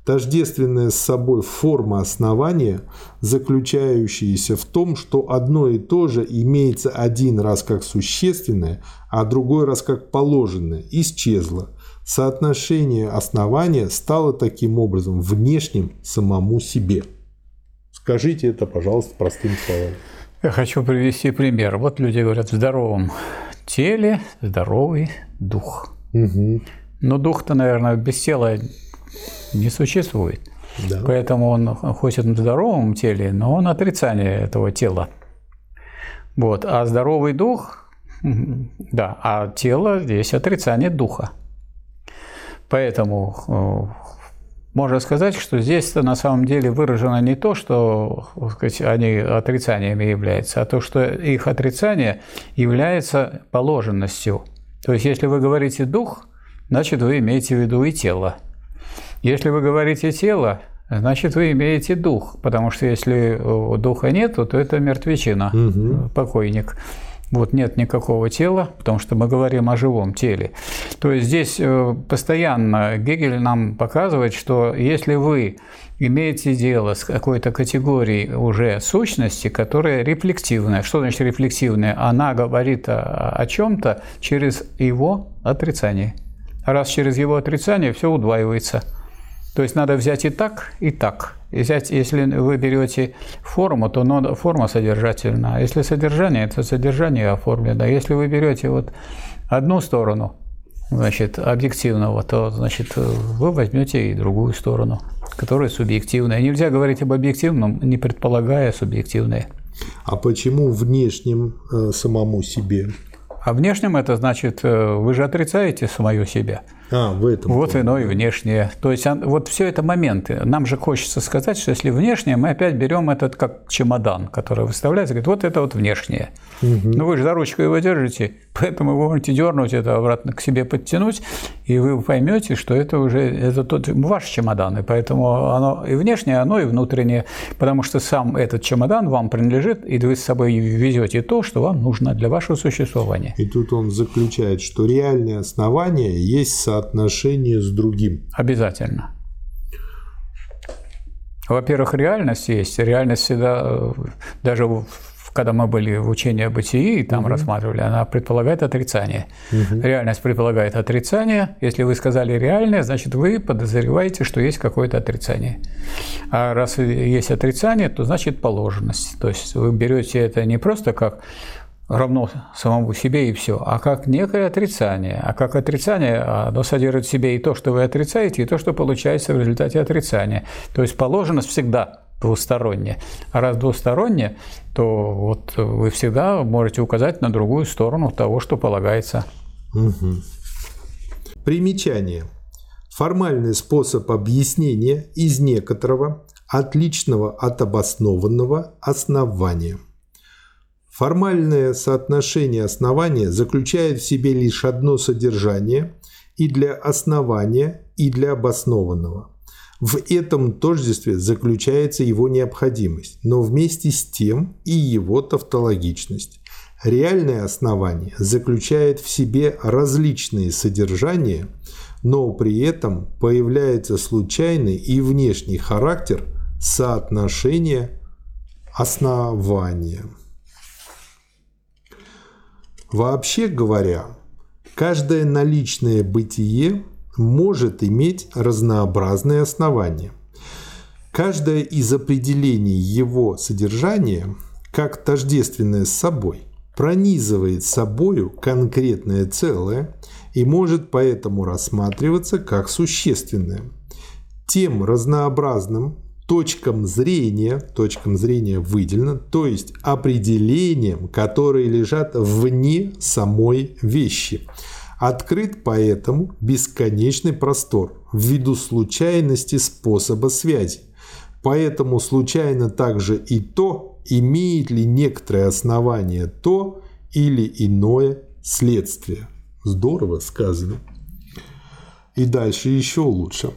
тождественная с собой форма основания, заключающаяся в том, что одно и то же имеется один раз как существенное, а другой раз как положенное, исчезло. Соотношение основания стало таким образом внешним самому себе. Скажите это, пожалуйста, простым словами. Я хочу привести пример. Вот люди говорят, в здоровом теле здоровый дух. Угу. Но дух-то, наверное, без тела не существует. Да. Поэтому он хочет в здоровом теле, но он отрицание этого тела. Вот. А здоровый дух, да, а тело здесь отрицание духа. Поэтому э, можно сказать, что здесь на самом деле выражено не то, что сказать, они отрицаниями являются, а то, что их отрицание является положенностью. То есть, если вы говорите дух, значит, вы имеете в виду и тело. Если вы говорите тело, значит, вы имеете дух, потому что если духа нет, то это мертвечина, угу. покойник. Вот нет никакого тела, потому что мы говорим о живом теле. То есть здесь э, постоянно Гегель нам показывает, что если вы имеете дело с какой-то категорией уже сущности, которая рефлективная. Что значит рефлексивная? Она говорит о, о чем-то через его отрицание. Раз через его отрицание все удваивается. То есть надо взять и так, и так. И взять, если вы берете форму, то ну, форма содержательна. А если содержание, то содержание оформлено. Если вы берете вот одну сторону, значит, объективного, то, значит, вы возьмете и другую сторону, которая субъективная. Нельзя говорить об объективном, не предполагая субъективное. А почему внешним э, самому себе? А внешним это значит, э, вы же отрицаете самое себя. А, в этом. Вот иное и внешнее. То есть вот все это моменты. Нам же хочется сказать, что если внешнее, мы опять берем этот как чемодан, который выставляется, говорит, вот это вот внешнее. Угу. Ну вы же за ручку его держите, поэтому вы можете дернуть это обратно к себе подтянуть, и вы поймете, что это уже это тот ваш чемодан, и поэтому оно и внешнее, оно и внутреннее, потому что сам этот чемодан вам принадлежит, и вы с собой везете то, что вам нужно для вашего существования. И тут он заключает, что реальное основание есть соотношение с другим. Обязательно. Во-первых, реальность есть. Реальность всегда, э, даже когда мы были в учении о бытии, там угу. рассматривали, она предполагает отрицание. Угу. Реальность предполагает отрицание. Если вы сказали реальное, значит, вы подозреваете, что есть какое-то отрицание. А раз есть отрицание, то значит положенность. То есть вы берете это не просто как равно самому себе и все, а как некое отрицание. А как отрицание, оно содержит в себе и то, что вы отрицаете, и то, что получается в результате отрицания. То есть положенность всегда двусторонняя. А раз двусторонняя, то вот вы всегда можете указать на другую сторону того, что полагается. Угу. Примечание. Формальный способ объяснения из некоторого, отличного от обоснованного основания – Формальное соотношение основания заключает в себе лишь одно содержание и для основания, и для обоснованного. В этом тождестве заключается его необходимость, но вместе с тем и его тавтологичность. Реальное основание заключает в себе различные содержания, но при этом появляется случайный и внешний характер соотношения основания. Вообще говоря, каждое наличное бытие может иметь разнообразные основания. Каждое из определений его содержания, как тождественное с собой, пронизывает собою конкретное целое и может поэтому рассматриваться как существенное. Тем разнообразным точкам зрения, точкам зрения выделено, то есть определениям, которые лежат вне самой вещи. Открыт поэтому бесконечный простор ввиду случайности способа связи. Поэтому случайно также и то, имеет ли некоторое основание то или иное следствие. Здорово сказано. И дальше еще лучше.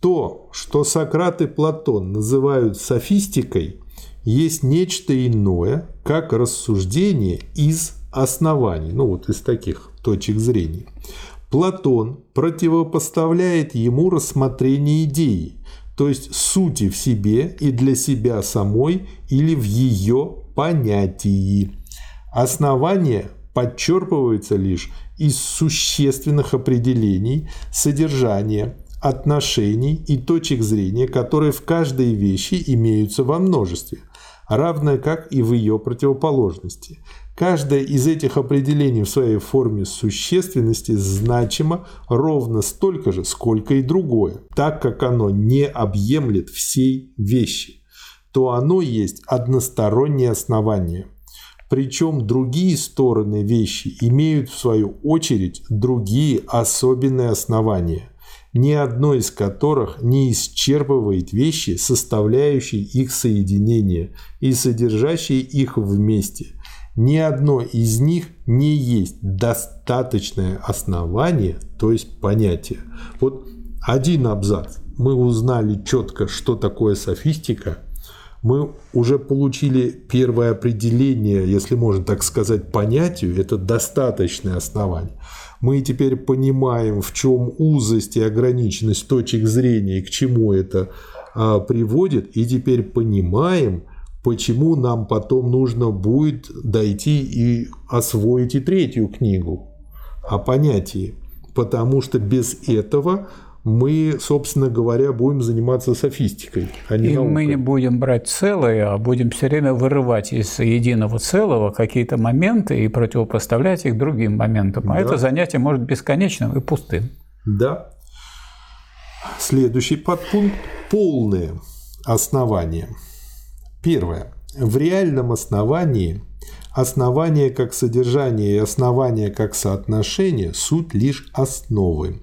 То, что Сократ и Платон называют софистикой, есть нечто иное, как рассуждение из оснований, ну вот из таких точек зрения. Платон противопоставляет ему рассмотрение идеи, то есть сути в себе и для себя самой или в ее понятии. Основание подчерпывается лишь из существенных определений содержания, отношений и точек зрения, которые в каждой вещи имеются во множестве, равное как и в ее противоположности. Каждое из этих определений в своей форме существенности значимо ровно столько же, сколько и другое, так как оно не объемлет всей вещи, то оно есть одностороннее основание. Причем другие стороны вещи имеют в свою очередь другие особенные основания – ни одно из которых не исчерпывает вещи, составляющие их соединение и содержащие их вместе. Ни одно из них не есть достаточное основание, то есть понятие. Вот один абзац. Мы узнали четко, что такое софистика. мы уже получили первое определение, если можно так сказать, понятию, это достаточное основание. Мы теперь понимаем, в чем узость и ограниченность точек зрения и к чему это а, приводит, и теперь понимаем, почему нам потом нужно будет дойти и освоить и третью книгу о понятии. Потому что без этого мы, собственно говоря, будем заниматься софистикой, а не И наукой. мы не будем брать целое, а будем все время вырывать из единого целого какие-то моменты и противопоставлять их другим моментам. А да. это занятие может бесконечным и пустым. Да. Следующий подпункт – полное основание. Первое. В реальном основании основание как содержание и основание как соотношение – суть лишь основы.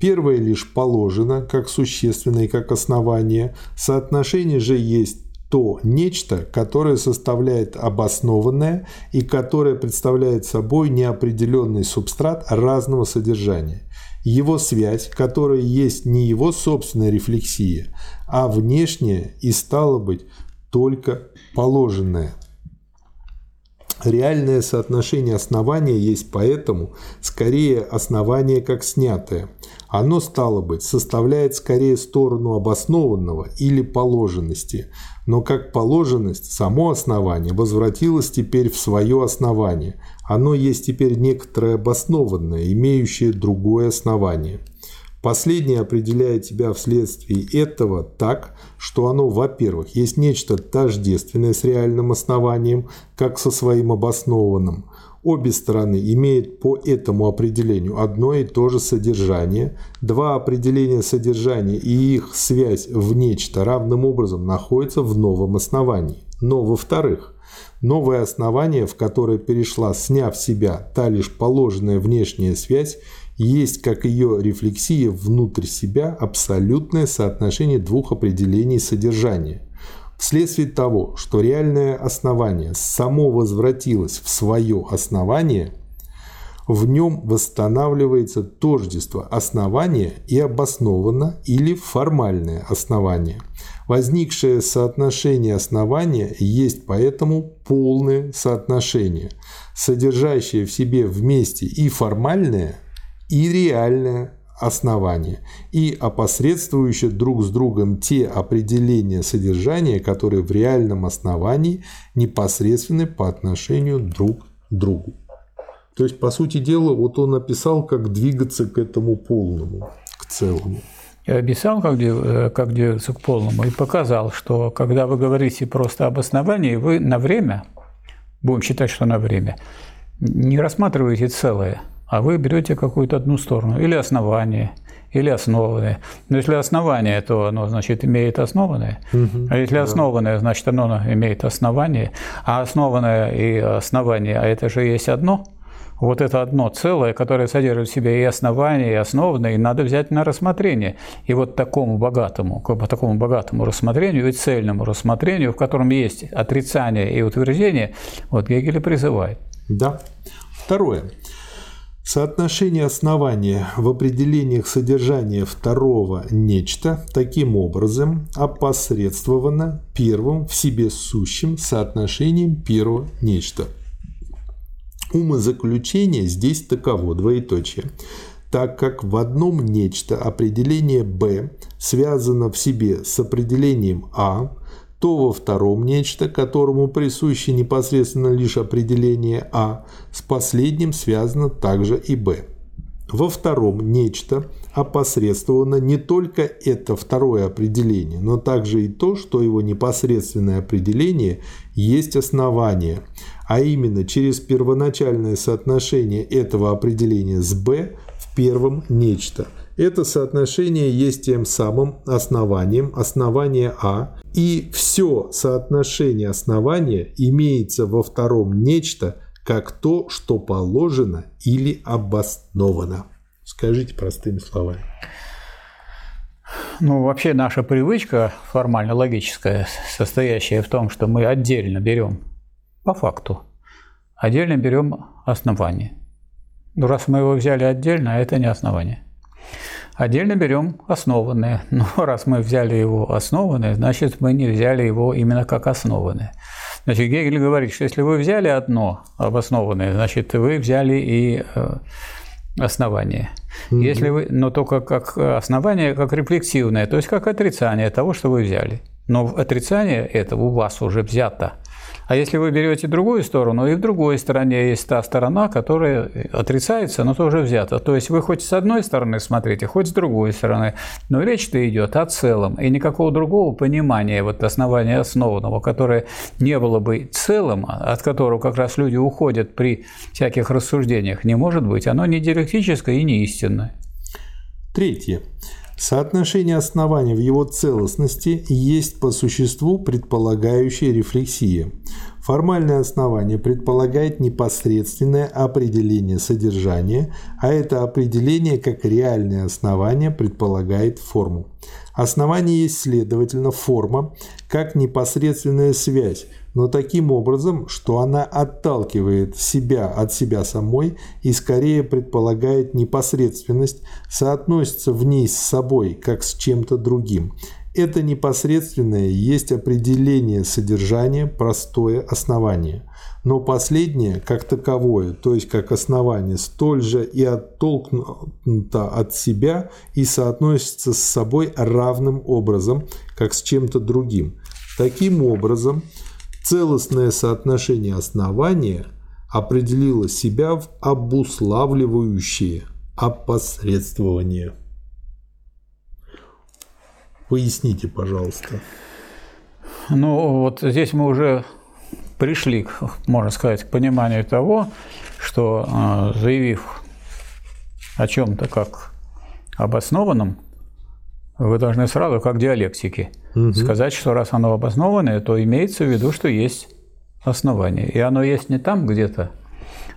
Первое лишь положено как существенное, как основание. Соотношение же есть то нечто, которое составляет обоснованное и которое представляет собой неопределенный субстрат разного содержания. Его связь, которая есть не его собственная рефлексия, а внешняя и стало быть только положенное. Реальное соотношение основания есть поэтому скорее основание как снятое. Оно, стало быть, составляет скорее сторону обоснованного или положенности, но как положенность само основание возвратилось теперь в свое основание. Оно есть теперь некоторое обоснованное, имеющее другое основание. Последнее определяет тебя вследствие этого так, что оно, во-первых, есть нечто тождественное с реальным основанием, как со своим обоснованным. Обе стороны имеют по этому определению одно и то же содержание. Два определения содержания и их связь в нечто равным образом находятся в новом основании. Но, во-вторых, новое основание, в которое перешла, сняв себя, та лишь положенная внешняя связь, есть, как ее рефлексия внутрь себя, абсолютное соотношение двух определений содержания. Вследствие того, что реальное основание само возвратилось в свое основание, в нем восстанавливается тождество основания и обоснованно или формальное основание. Возникшее соотношение основания есть поэтому полное соотношение, содержащее в себе вместе и формальное – и реальное основание, и опосредствующие друг с другом те определения содержания, которые в реальном основании непосредственны по отношению друг к другу. То есть, по сути дела, вот он описал, как двигаться к этому полному, к целому. Я описал, как, э, как двигаться к полному, и показал, что когда вы говорите просто об основании, вы на время, будем считать, что на время, не рассматриваете целое – а вы берете какую-то одну сторону, или основание, или основанное. Но если основание, то оно, значит, имеет основанное. Угу, а если да. основанное, значит, оно имеет основание. А основанное и основание, а это же есть одно. Вот это одно целое, которое содержит в себе и основание, и основанное, и надо взять на рассмотрение. И вот такому богатому, как бы такому богатому рассмотрению и цельному рассмотрению, в котором есть отрицание и утверждение, вот Гегель призывает. Да. Второе. Соотношение основания в определениях содержания второго нечто таким образом опосредствовано первым в себе сущим соотношением первого нечто. Умозаключение здесь таково, двоеточие. Так как в одном нечто определение «б» связано в себе с определением «а», то во втором нечто, которому присуще непосредственно лишь определение А, с последним связано также и Б. Во втором нечто опосредствовано не только это второе определение, но также и то, что его непосредственное определение есть основание, а именно через первоначальное соотношение этого определения с b в первом нечто. Это соотношение есть тем самым основанием основания А, и все соотношение основания имеется во втором нечто, как то, что положено или обосновано. Скажите простыми словами. Ну, вообще наша привычка формально логическая, состоящая в том, что мы отдельно берем по факту, отдельно берем основание. Ну, раз мы его взяли отдельно, это не основание. Отдельно берем основанное. Но раз мы взяли его основанное, значит, мы не взяли его именно как основанное. Значит, Гегель говорит, что если вы взяли одно обоснованное, значит, вы взяли и э, основание. Mm-hmm. Если вы, но только как основание, как рефлексивное, то есть как отрицание того, что вы взяли. Но отрицание этого у вас уже взято. А если вы берете другую сторону, и в другой стороне есть та сторона, которая отрицается, но тоже взята. То есть вы хоть с одной стороны смотрите, хоть с другой стороны, но речь-то идет о целом, и никакого другого понимания вот основания основанного, которое не было бы целым, от которого как раз люди уходят при всяких рассуждениях, не может быть. Оно не диалектическое и не истинное. Третье. Соотношение основания в его целостности есть по существу предполагающая рефлексия. Формальное основание предполагает непосредственное определение содержания, а это определение как реальное основание предполагает форму. Основание есть, следовательно, форма, как непосредственная связь, но таким образом, что она отталкивает себя от себя самой и скорее предполагает непосредственность, соотносится в ней с собой, как с чем-то другим. Это непосредственное есть определение содержания, простое основание. Но последнее, как таковое, то есть как основание, столь же и оттолкнуто от себя и соотносится с собой равным образом, как с чем-то другим. Таким образом, целостное соотношение основания определило себя в обуславливающее опосредствование. Поясните, пожалуйста. Ну, вот здесь мы уже пришли, можно сказать, к пониманию того, что а, заявив о чем-то как обоснованном, вы должны сразу, как диалектики, угу. сказать, что раз оно обоснованное, то имеется в виду, что есть основание. И оно есть не там где-то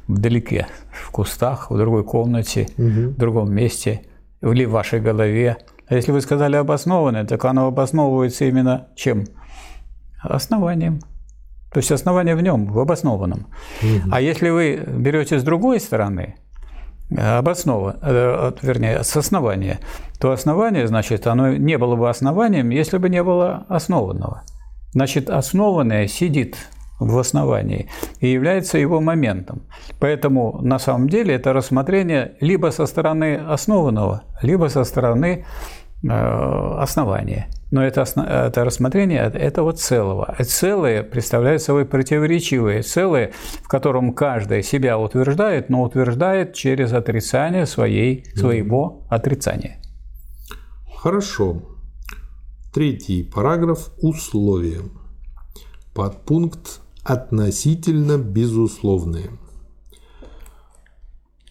вдалеке, в кустах, в другой комнате, угу. в другом месте, или в вашей голове, а если вы сказали обоснованное, так оно обосновывается именно чем? Основанием. То есть основание в нем, в обоснованном. Угу. А если вы берете с другой стороны, обоснова, э, вернее, с основания, то основание, значит, оно не было бы основанием, если бы не было основанного. Значит, основанное сидит в основании и является его моментом. Поэтому на самом деле это рассмотрение либо со стороны основанного, либо со стороны э, основания. Но это, это рассмотрение этого целого. Целое представляет собой противоречивое целое, в котором каждое себя утверждает, но утверждает через отрицание своей, своего отрицания. Хорошо. Третий параграф – условия. Подпункт относительно безусловные.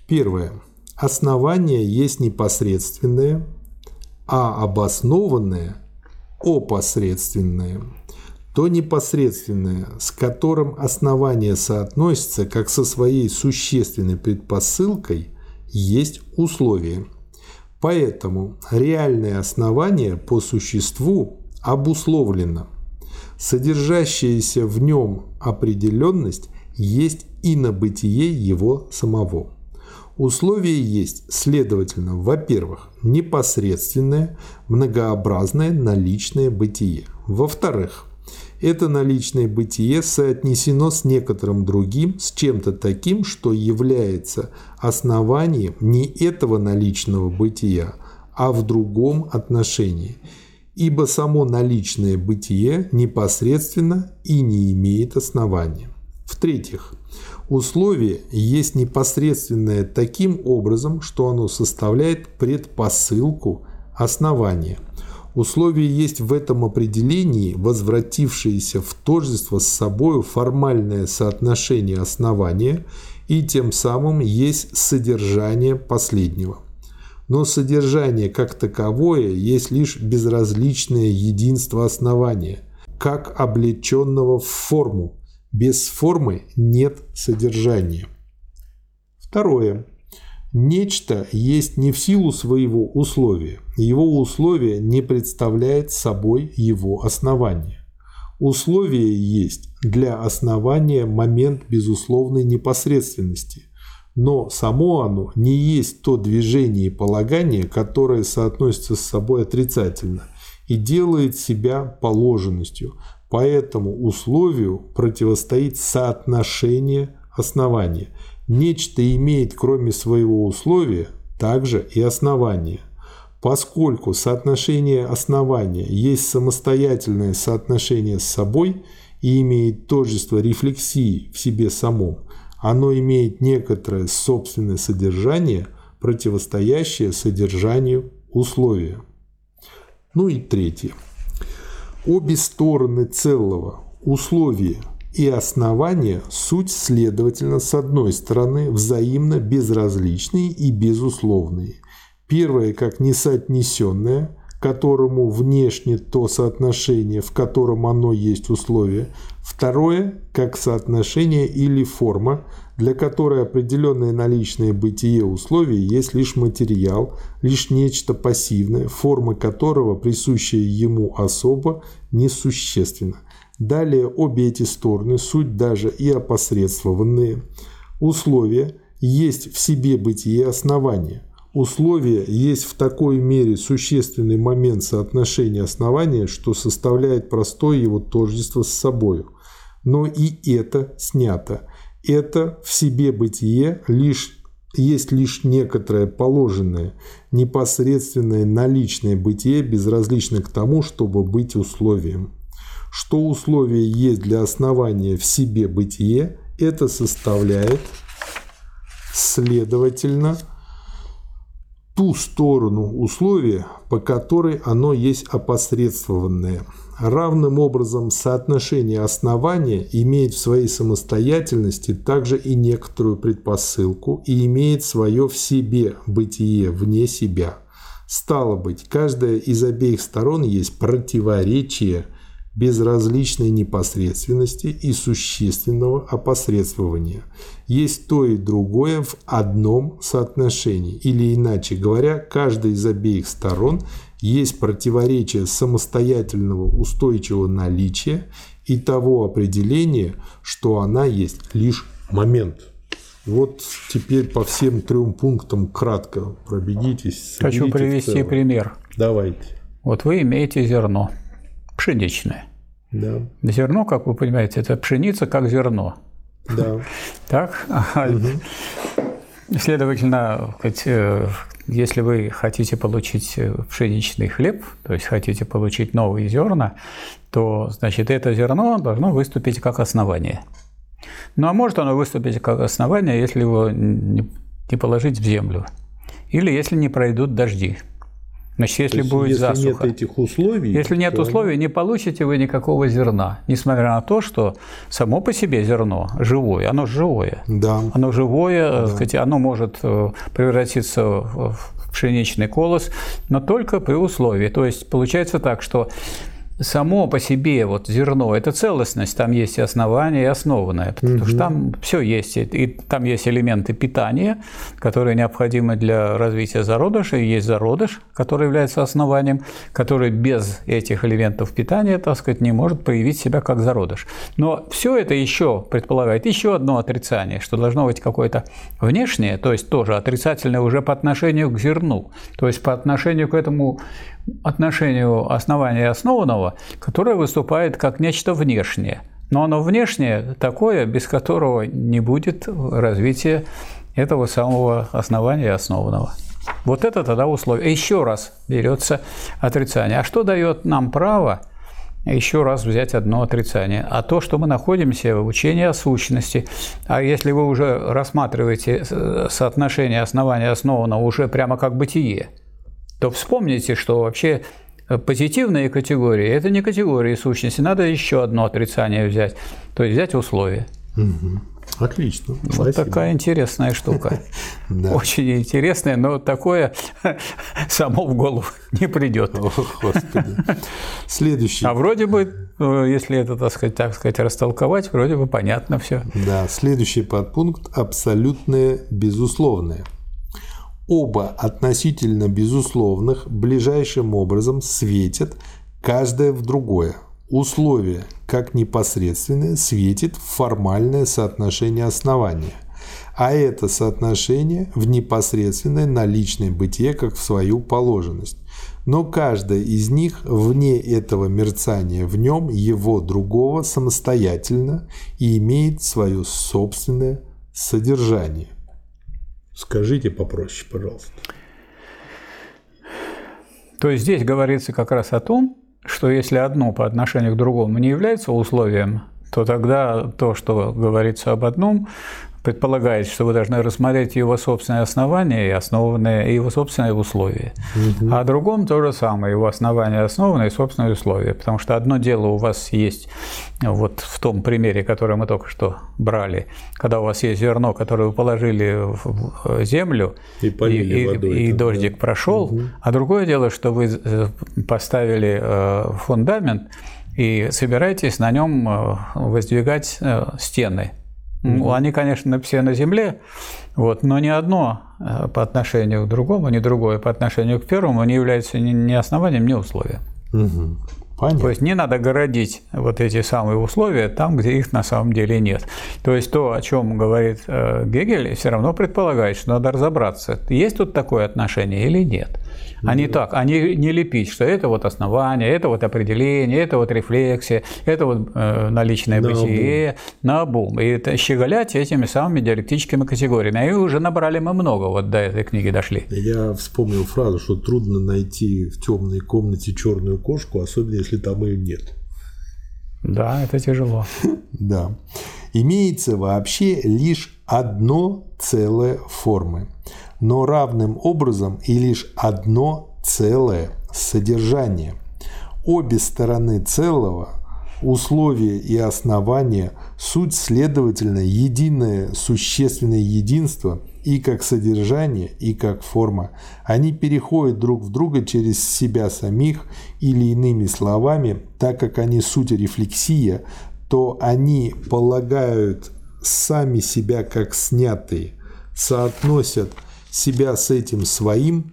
Первое. Основание есть непосредственное, а обоснованное – опосредственное. То непосредственное, с которым основание соотносится как со своей существенной предпосылкой, есть условие. Поэтому реальное основание по существу обусловлено – Содержащаяся в нем определенность есть и на бытие его самого. Условие есть, следовательно, во-первых, непосредственное, многообразное наличное бытие. Во-вторых, это наличное бытие соотнесено с некоторым другим, с чем-то таким, что является основанием не этого наличного бытия, а в другом отношении – ибо само наличное бытие непосредственно и не имеет основания. В-третьих, условие есть непосредственное таким образом, что оно составляет предпосылку основания. Условие есть в этом определении возвратившееся в тождество с собой формальное соотношение основания и тем самым есть содержание последнего – но содержание как таковое есть лишь безразличное единство основания, как облеченного в форму. Без формы нет содержания. Второе. Нечто есть не в силу своего условия. Его условие не представляет собой его основание. Условие есть для основания момент безусловной непосредственности – но само оно не есть то движение и полагание, которое соотносится с собой отрицательно и делает себя положенностью. Поэтому условию противостоит соотношение основания. Нечто имеет, кроме своего условия, также и основание. Поскольку соотношение основания есть самостоятельное соотношение с собой и имеет тожество рефлексии в себе самом, оно имеет некоторое собственное содержание, противостоящее содержанию условия. Ну и третье. Обе стороны целого, условия и основания, суть, следовательно, с одной стороны, взаимно безразличные и безусловные. Первое как несоотнесенное, которому внешне то соотношение, в котором оно есть условие. Второе как соотношение или форма, для которой определенное наличное бытие условий есть лишь материал, лишь нечто пассивное, форма которого, присущая ему особо, несущественна. Далее обе эти стороны, суть даже и опосредствованные, условия, есть в себе бытие основания. Условия есть в такой мере существенный момент соотношения основания, что составляет простое его тождество с собою. Но и это снято. Это в себе бытие лишь есть лишь некоторое положенное, непосредственное наличное бытие, безразлично к тому, чтобы быть условием. Что условие есть для основания в себе бытие, это составляет, следовательно, ту сторону условия, по которой оно есть опосредствованное. Равным образом соотношение основания имеет в своей самостоятельности также и некоторую предпосылку и имеет свое в себе бытие вне себя. Стало быть, каждая из обеих сторон есть противоречие – безразличной непосредственности и существенного опосредствования. Есть то и другое в одном соотношении, или иначе говоря, каждая из обеих сторон есть противоречие самостоятельного устойчивого наличия и того определения, что она есть лишь момент. Вот теперь по всем трем пунктам кратко пробегитесь. Хочу привести пример. Давайте. Вот вы имеете зерно – пшеничное. Да. Зерно, как вы понимаете, это пшеница как зерно. Да. Так? Угу. Следовательно, э, если вы хотите получить э, пшеничный хлеб, то есть хотите получить новые зерна, то значит это зерно должно выступить как основание. Ну а может оно выступить как основание, если его не положить в землю, или если не пройдут дожди. Значит, если есть, будет если засуха. нет этих условий. Если нет то... условий, не получите вы никакого зерна. Несмотря на то, что само по себе зерно живое, оно живое. Да. Оно живое, да. сказать, оно может э, превратиться в пшеничный колос, но только при условии. То есть получается так, что само по себе вот зерно – это целостность, там есть и основание, и основанное, потому угу. что там все есть, и там есть элементы питания, которые необходимы для развития зародыша, и есть зародыш, который является основанием, который без этих элементов питания, так сказать, не может проявить себя как зародыш. Но все это еще предполагает еще одно отрицание, что должно быть какое-то внешнее, то есть тоже отрицательное уже по отношению к зерну, то есть по отношению к этому отношению основания основанного, которое выступает как нечто внешнее. Но оно внешнее такое, без которого не будет развития этого самого основания основанного. Вот это тогда условие. Еще раз берется отрицание. А что дает нам право еще раз взять одно отрицание? А то, что мы находимся в учении о сущности. А если вы уже рассматриваете соотношение основания основанного уже прямо как бытие – то вспомните, что вообще э, позитивные категории – это не категории сущности, надо еще одно отрицание взять, то есть взять условия. Угу. Отлично. Вот Спасибо. такая интересная штука. Очень интересная, но такое само в голову не придет. Следующий. А вроде бы, э, если это, так сказать, так сказать, растолковать, вроде бы понятно все. Да, следующий подпункт – абсолютное безусловное оба относительно безусловных ближайшим образом светят каждое в другое. Условие, как непосредственное, светит формальное соотношение основания. а это соотношение в непосредственное наличное бытие как в свою положенность. Но каждая из них вне этого мерцания в нем его другого самостоятельно и имеет свое собственное содержание. Скажите попроще, пожалуйста. То есть здесь говорится как раз о том, что если одно по отношению к другому не является условием, то тогда то, что говорится об одном, предполагает, что вы должны рассмотреть его собственные основания и основанные его собственные условия. Угу. А о другом то же самое, его основания основанные и собственные условия. Потому что одно дело у вас есть, вот в том примере, который мы только что брали, когда у вас есть зерно, которое вы положили в землю, и, и, водой, и, и дождик да. прошел, угу. а другое дело, что вы э, поставили э, фундамент и собираетесь на нем э, воздвигать стены. Mm-hmm. Они, конечно, все на земле, вот, но ни одно э, по отношению к другому, ни другое по отношению к первому не является ни основанием, ни условием. Угу. Понятно. То есть не надо городить вот эти самые условия там, где их на самом деле нет. То есть то, о чем говорит э, Гегель, все равно предполагает, что надо разобраться, есть тут такое отношение или нет. А не так, а не, не лепить, что это вот основание, это вот определение, это вот рефлексия, это вот э, наличное на бытие, на обум. И это щеголять этими самыми диалектическими категориями. И уже набрали мы много, вот до этой книги дошли. Я вспомнил фразу, что трудно найти в темной комнате черную кошку, особенно если там ее нет. Да, это тяжело. Да. Имеется вообще лишь одно целое формы но равным образом и лишь одно целое содержание. Обе стороны целого, условия и основания, суть, следовательно, единое существенное единство и как содержание, и как форма. Они переходят друг в друга через себя самих или иными словами, так как они суть рефлексия, то они полагают сами себя как снятые, соотносят – себя с этим своим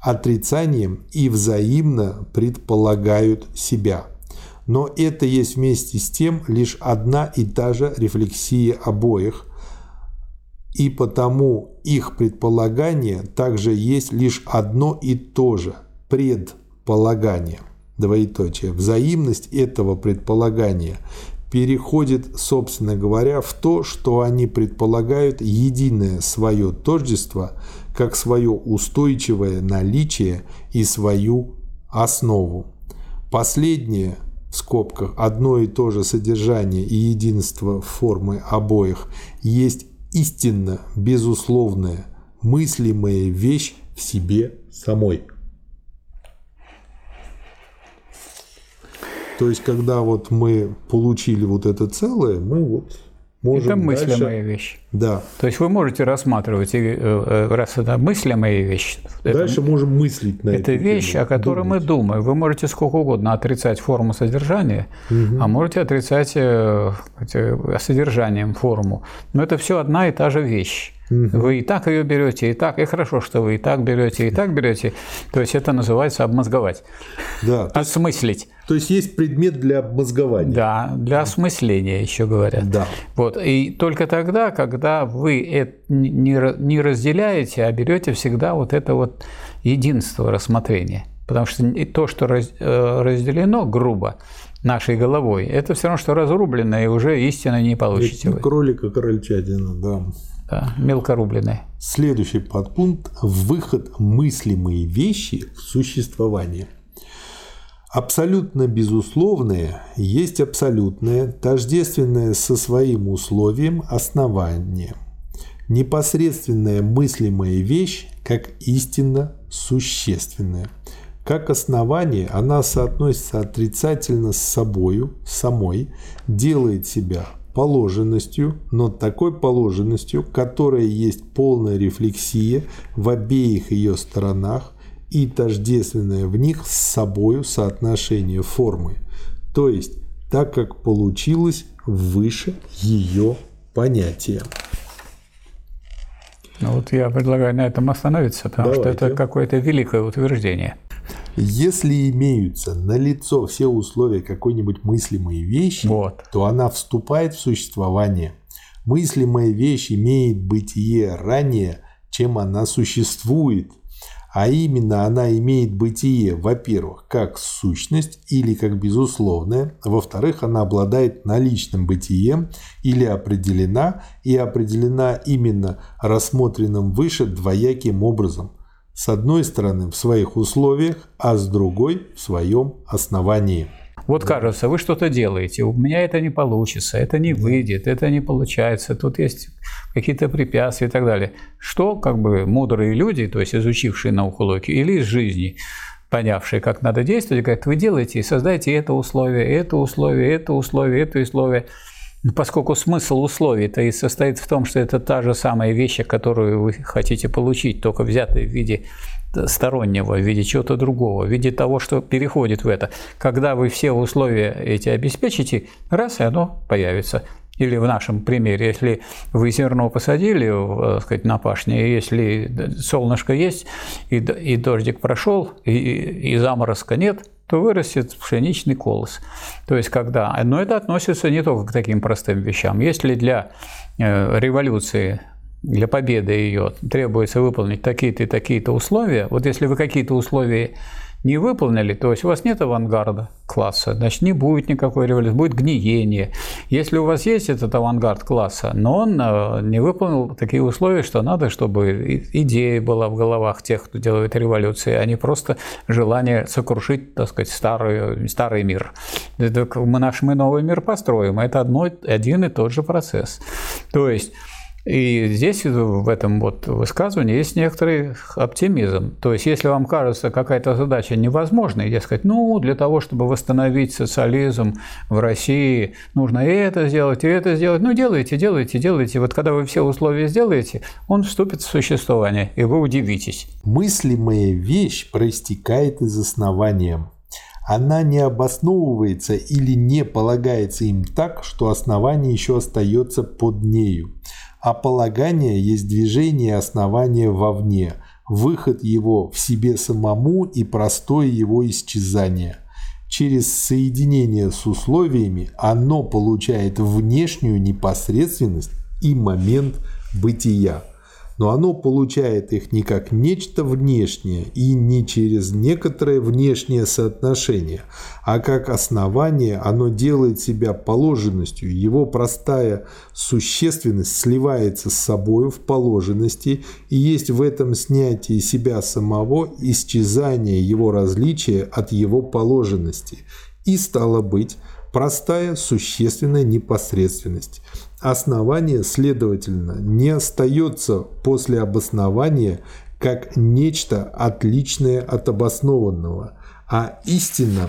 отрицанием и взаимно предполагают себя. Но это есть вместе с тем лишь одна и та же рефлексия обоих, и потому их предполагание также есть лишь одно и то же – предполагание. Двоеточие. Взаимность этого предполагания переходит, собственно говоря, в то, что они предполагают единое свое тождество как свое устойчивое наличие и свою основу. Последнее, в скобках, одно и то же содержание и единство формы обоих есть истинно безусловная, мыслимая вещь в себе самой. То есть, когда вот мы получили вот это целое, мы вот можем Это мыслимая дальше... вещь. Да. То есть вы можете рассматривать, э, э, раз это мыслимая вещь. Дальше это, можем мыслить на это. Это вещь, тему, о которой думать. мы думаем. Вы можете сколько угодно отрицать форму содержания, угу. а можете отрицать э, содержанием форму. Но это все одна и та же вещь. Угу. Вы и так ее берете, и так, и хорошо, что вы и так берете, и так берете. То есть это называется обмозговать. Да. Осмыслить. То есть есть предмет для обмозгования. Да, для осмысления еще говорят. Да. Вот. И только тогда, когда вы это не разделяете, а берете всегда вот это вот единство рассмотрения. Потому что то, что э, разделено грубо, нашей головой, это все равно, что разрублено, и уже истинно не получите. Кролика крольчатина, да да, мелкорубленые. Следующий подпункт – выход мыслимые вещи в существование. Абсолютно безусловное есть абсолютное, тождественное со своим условием основание. Непосредственная мыслимая вещь как истинно существенная. Как основание она соотносится отрицательно с собою, самой, делает себя положенностью, но такой положенностью, которая есть полная рефлексия в обеих ее сторонах и тождественное в них с собою соотношение формы, то есть так, как получилось выше ее понятия. Ну вот я предлагаю на этом остановиться, потому Давайте. что это какое-то великое утверждение. Если имеются на лицо все условия какой-нибудь мыслимой вещи, вот. то она вступает в существование. Мыслимая вещь имеет бытие ранее, чем она существует – а именно она имеет бытие, во-первых, как сущность или как безусловное, во-вторых, она обладает наличным бытием или определена и определена именно рассмотренным выше двояким образом. С одной стороны в своих условиях, а с другой в своем основании. Вот кажется, вы что-то делаете, у меня это не получится, это не выйдет, это не получается, тут есть какие-то препятствия и так далее. Что как бы мудрые люди, то есть изучившие науку логики или из жизни, понявшие, как надо действовать, говорят, вы делаете и создаете это условие, это условие, это условие, это условие. Поскольку смысл условий-то и состоит в том, что это та же самая вещь, которую вы хотите получить, только взятая в виде стороннего, в виде чего-то другого, в виде того, что переходит в это. Когда вы все условия эти обеспечите, раз и оно появится. Или в нашем примере, если вы зерно посадили так сказать, на пашне, если солнышко есть, и, и дождик прошел, и, и заморозка нет, то вырастет пшеничный колос. То есть когда... Но это относится не только к таким простым вещам. Если для э, революции для победы ее требуется выполнить такие-то и такие-то условия, вот если вы какие-то условия не выполнили, то есть у вас нет авангарда класса, значит, не будет никакой революции, будет гниение. Если у вас есть этот авангард класса, но он э, не выполнил такие условия, что надо, чтобы идея была в головах тех, кто делает революции, а не просто желание сокрушить, так сказать, старый, старый мир. Мы наш мы новый мир построим, это одно, один и тот же процесс. То есть и здесь в этом вот высказывании есть некоторый оптимизм. То есть, если вам кажется какая-то задача невозможной, дескать, ну, для того, чтобы восстановить социализм в России, нужно и это сделать, и это сделать, ну, делайте, делайте, делайте. Вот когда вы все условия сделаете, он вступит в существование, и вы удивитесь. Мыслимая вещь проистекает из основания она не обосновывается или не полагается им так, что основание еще остается под нею а полагание есть движение основания вовне, выход его в себе самому и простое его исчезание. Через соединение с условиями оно получает внешнюю непосредственность и момент бытия но оно получает их не как нечто внешнее и не через некоторое внешнее соотношение, а как основание оно делает себя положенностью, его простая существенность сливается с собой в положенности и есть в этом снятии себя самого исчезание его различия от его положенности. И стало быть, простая существенная непосредственность. Основание, следовательно, не остается после обоснования как нечто отличное от обоснованного, а истина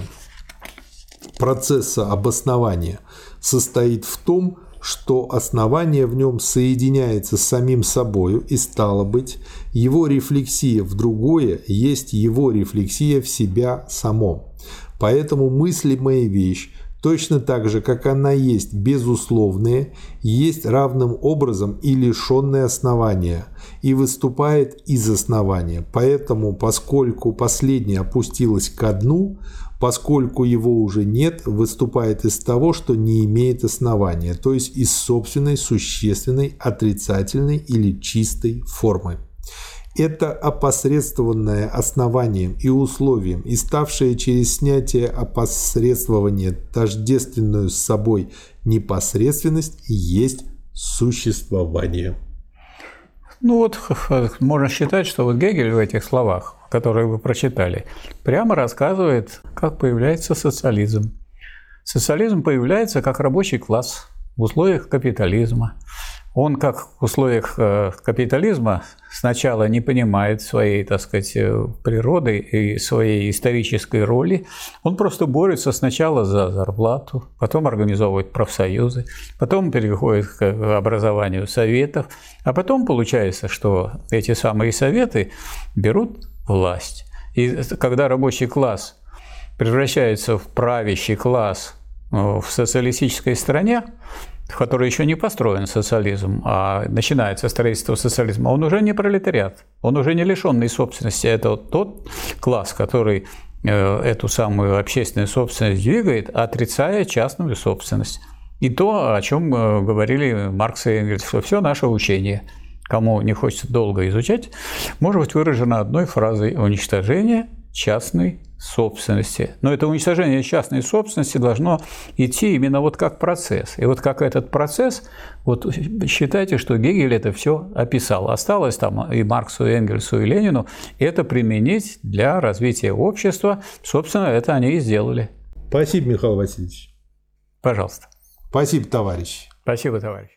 процесса обоснования состоит в том, что основание в нем соединяется с самим собою, и стало быть, его рефлексия в другое есть его рефлексия в себя самом. Поэтому мыслимая вещь точно так же, как она есть безусловная, есть равным образом и лишенное основания, и выступает из основания. Поэтому, поскольку последнее опустилось ко дну, поскольку его уже нет, выступает из того, что не имеет основания, то есть из собственной существенной отрицательной или чистой формы. Это опосредствованное основанием и условием и ставшее через снятие опосредствования тождественную с собой непосредственность есть существование. Ну вот, можно считать, что вот Гегель в этих словах, которые вы прочитали, прямо рассказывает, как появляется социализм. Социализм появляется как рабочий класс в условиях капитализма он как в условиях э, капитализма сначала не понимает своей, так сказать, э, природы и своей исторической роли. Он просто борется сначала за зарплату, потом организовывает профсоюзы, потом переходит к образованию советов, а потом получается, что эти самые советы берут власть. И когда рабочий класс превращается в правящий класс э, в социалистической стране, в которой еще не построен социализм, а начинается строительство социализма, он уже не пролетариат, он уже не лишенный собственности. Это тот класс, который э, эту самую общественную собственность двигает, отрицая частную собственность. И то, о чем э, говорили Маркс и Энгельс, что все наше учение, кому не хочется долго изучать, может быть выражено одной фразой «уничтожение частной собственности. Но это уничтожение частной собственности должно идти именно вот как процесс. И вот как этот процесс, вот считайте, что Гегель это все описал. Осталось там и Марксу, и Энгельсу, и Ленину это применить для развития общества. Собственно, это они и сделали. Спасибо, Михаил Васильевич. Пожалуйста. Спасибо, товарищ. Спасибо, товарищ.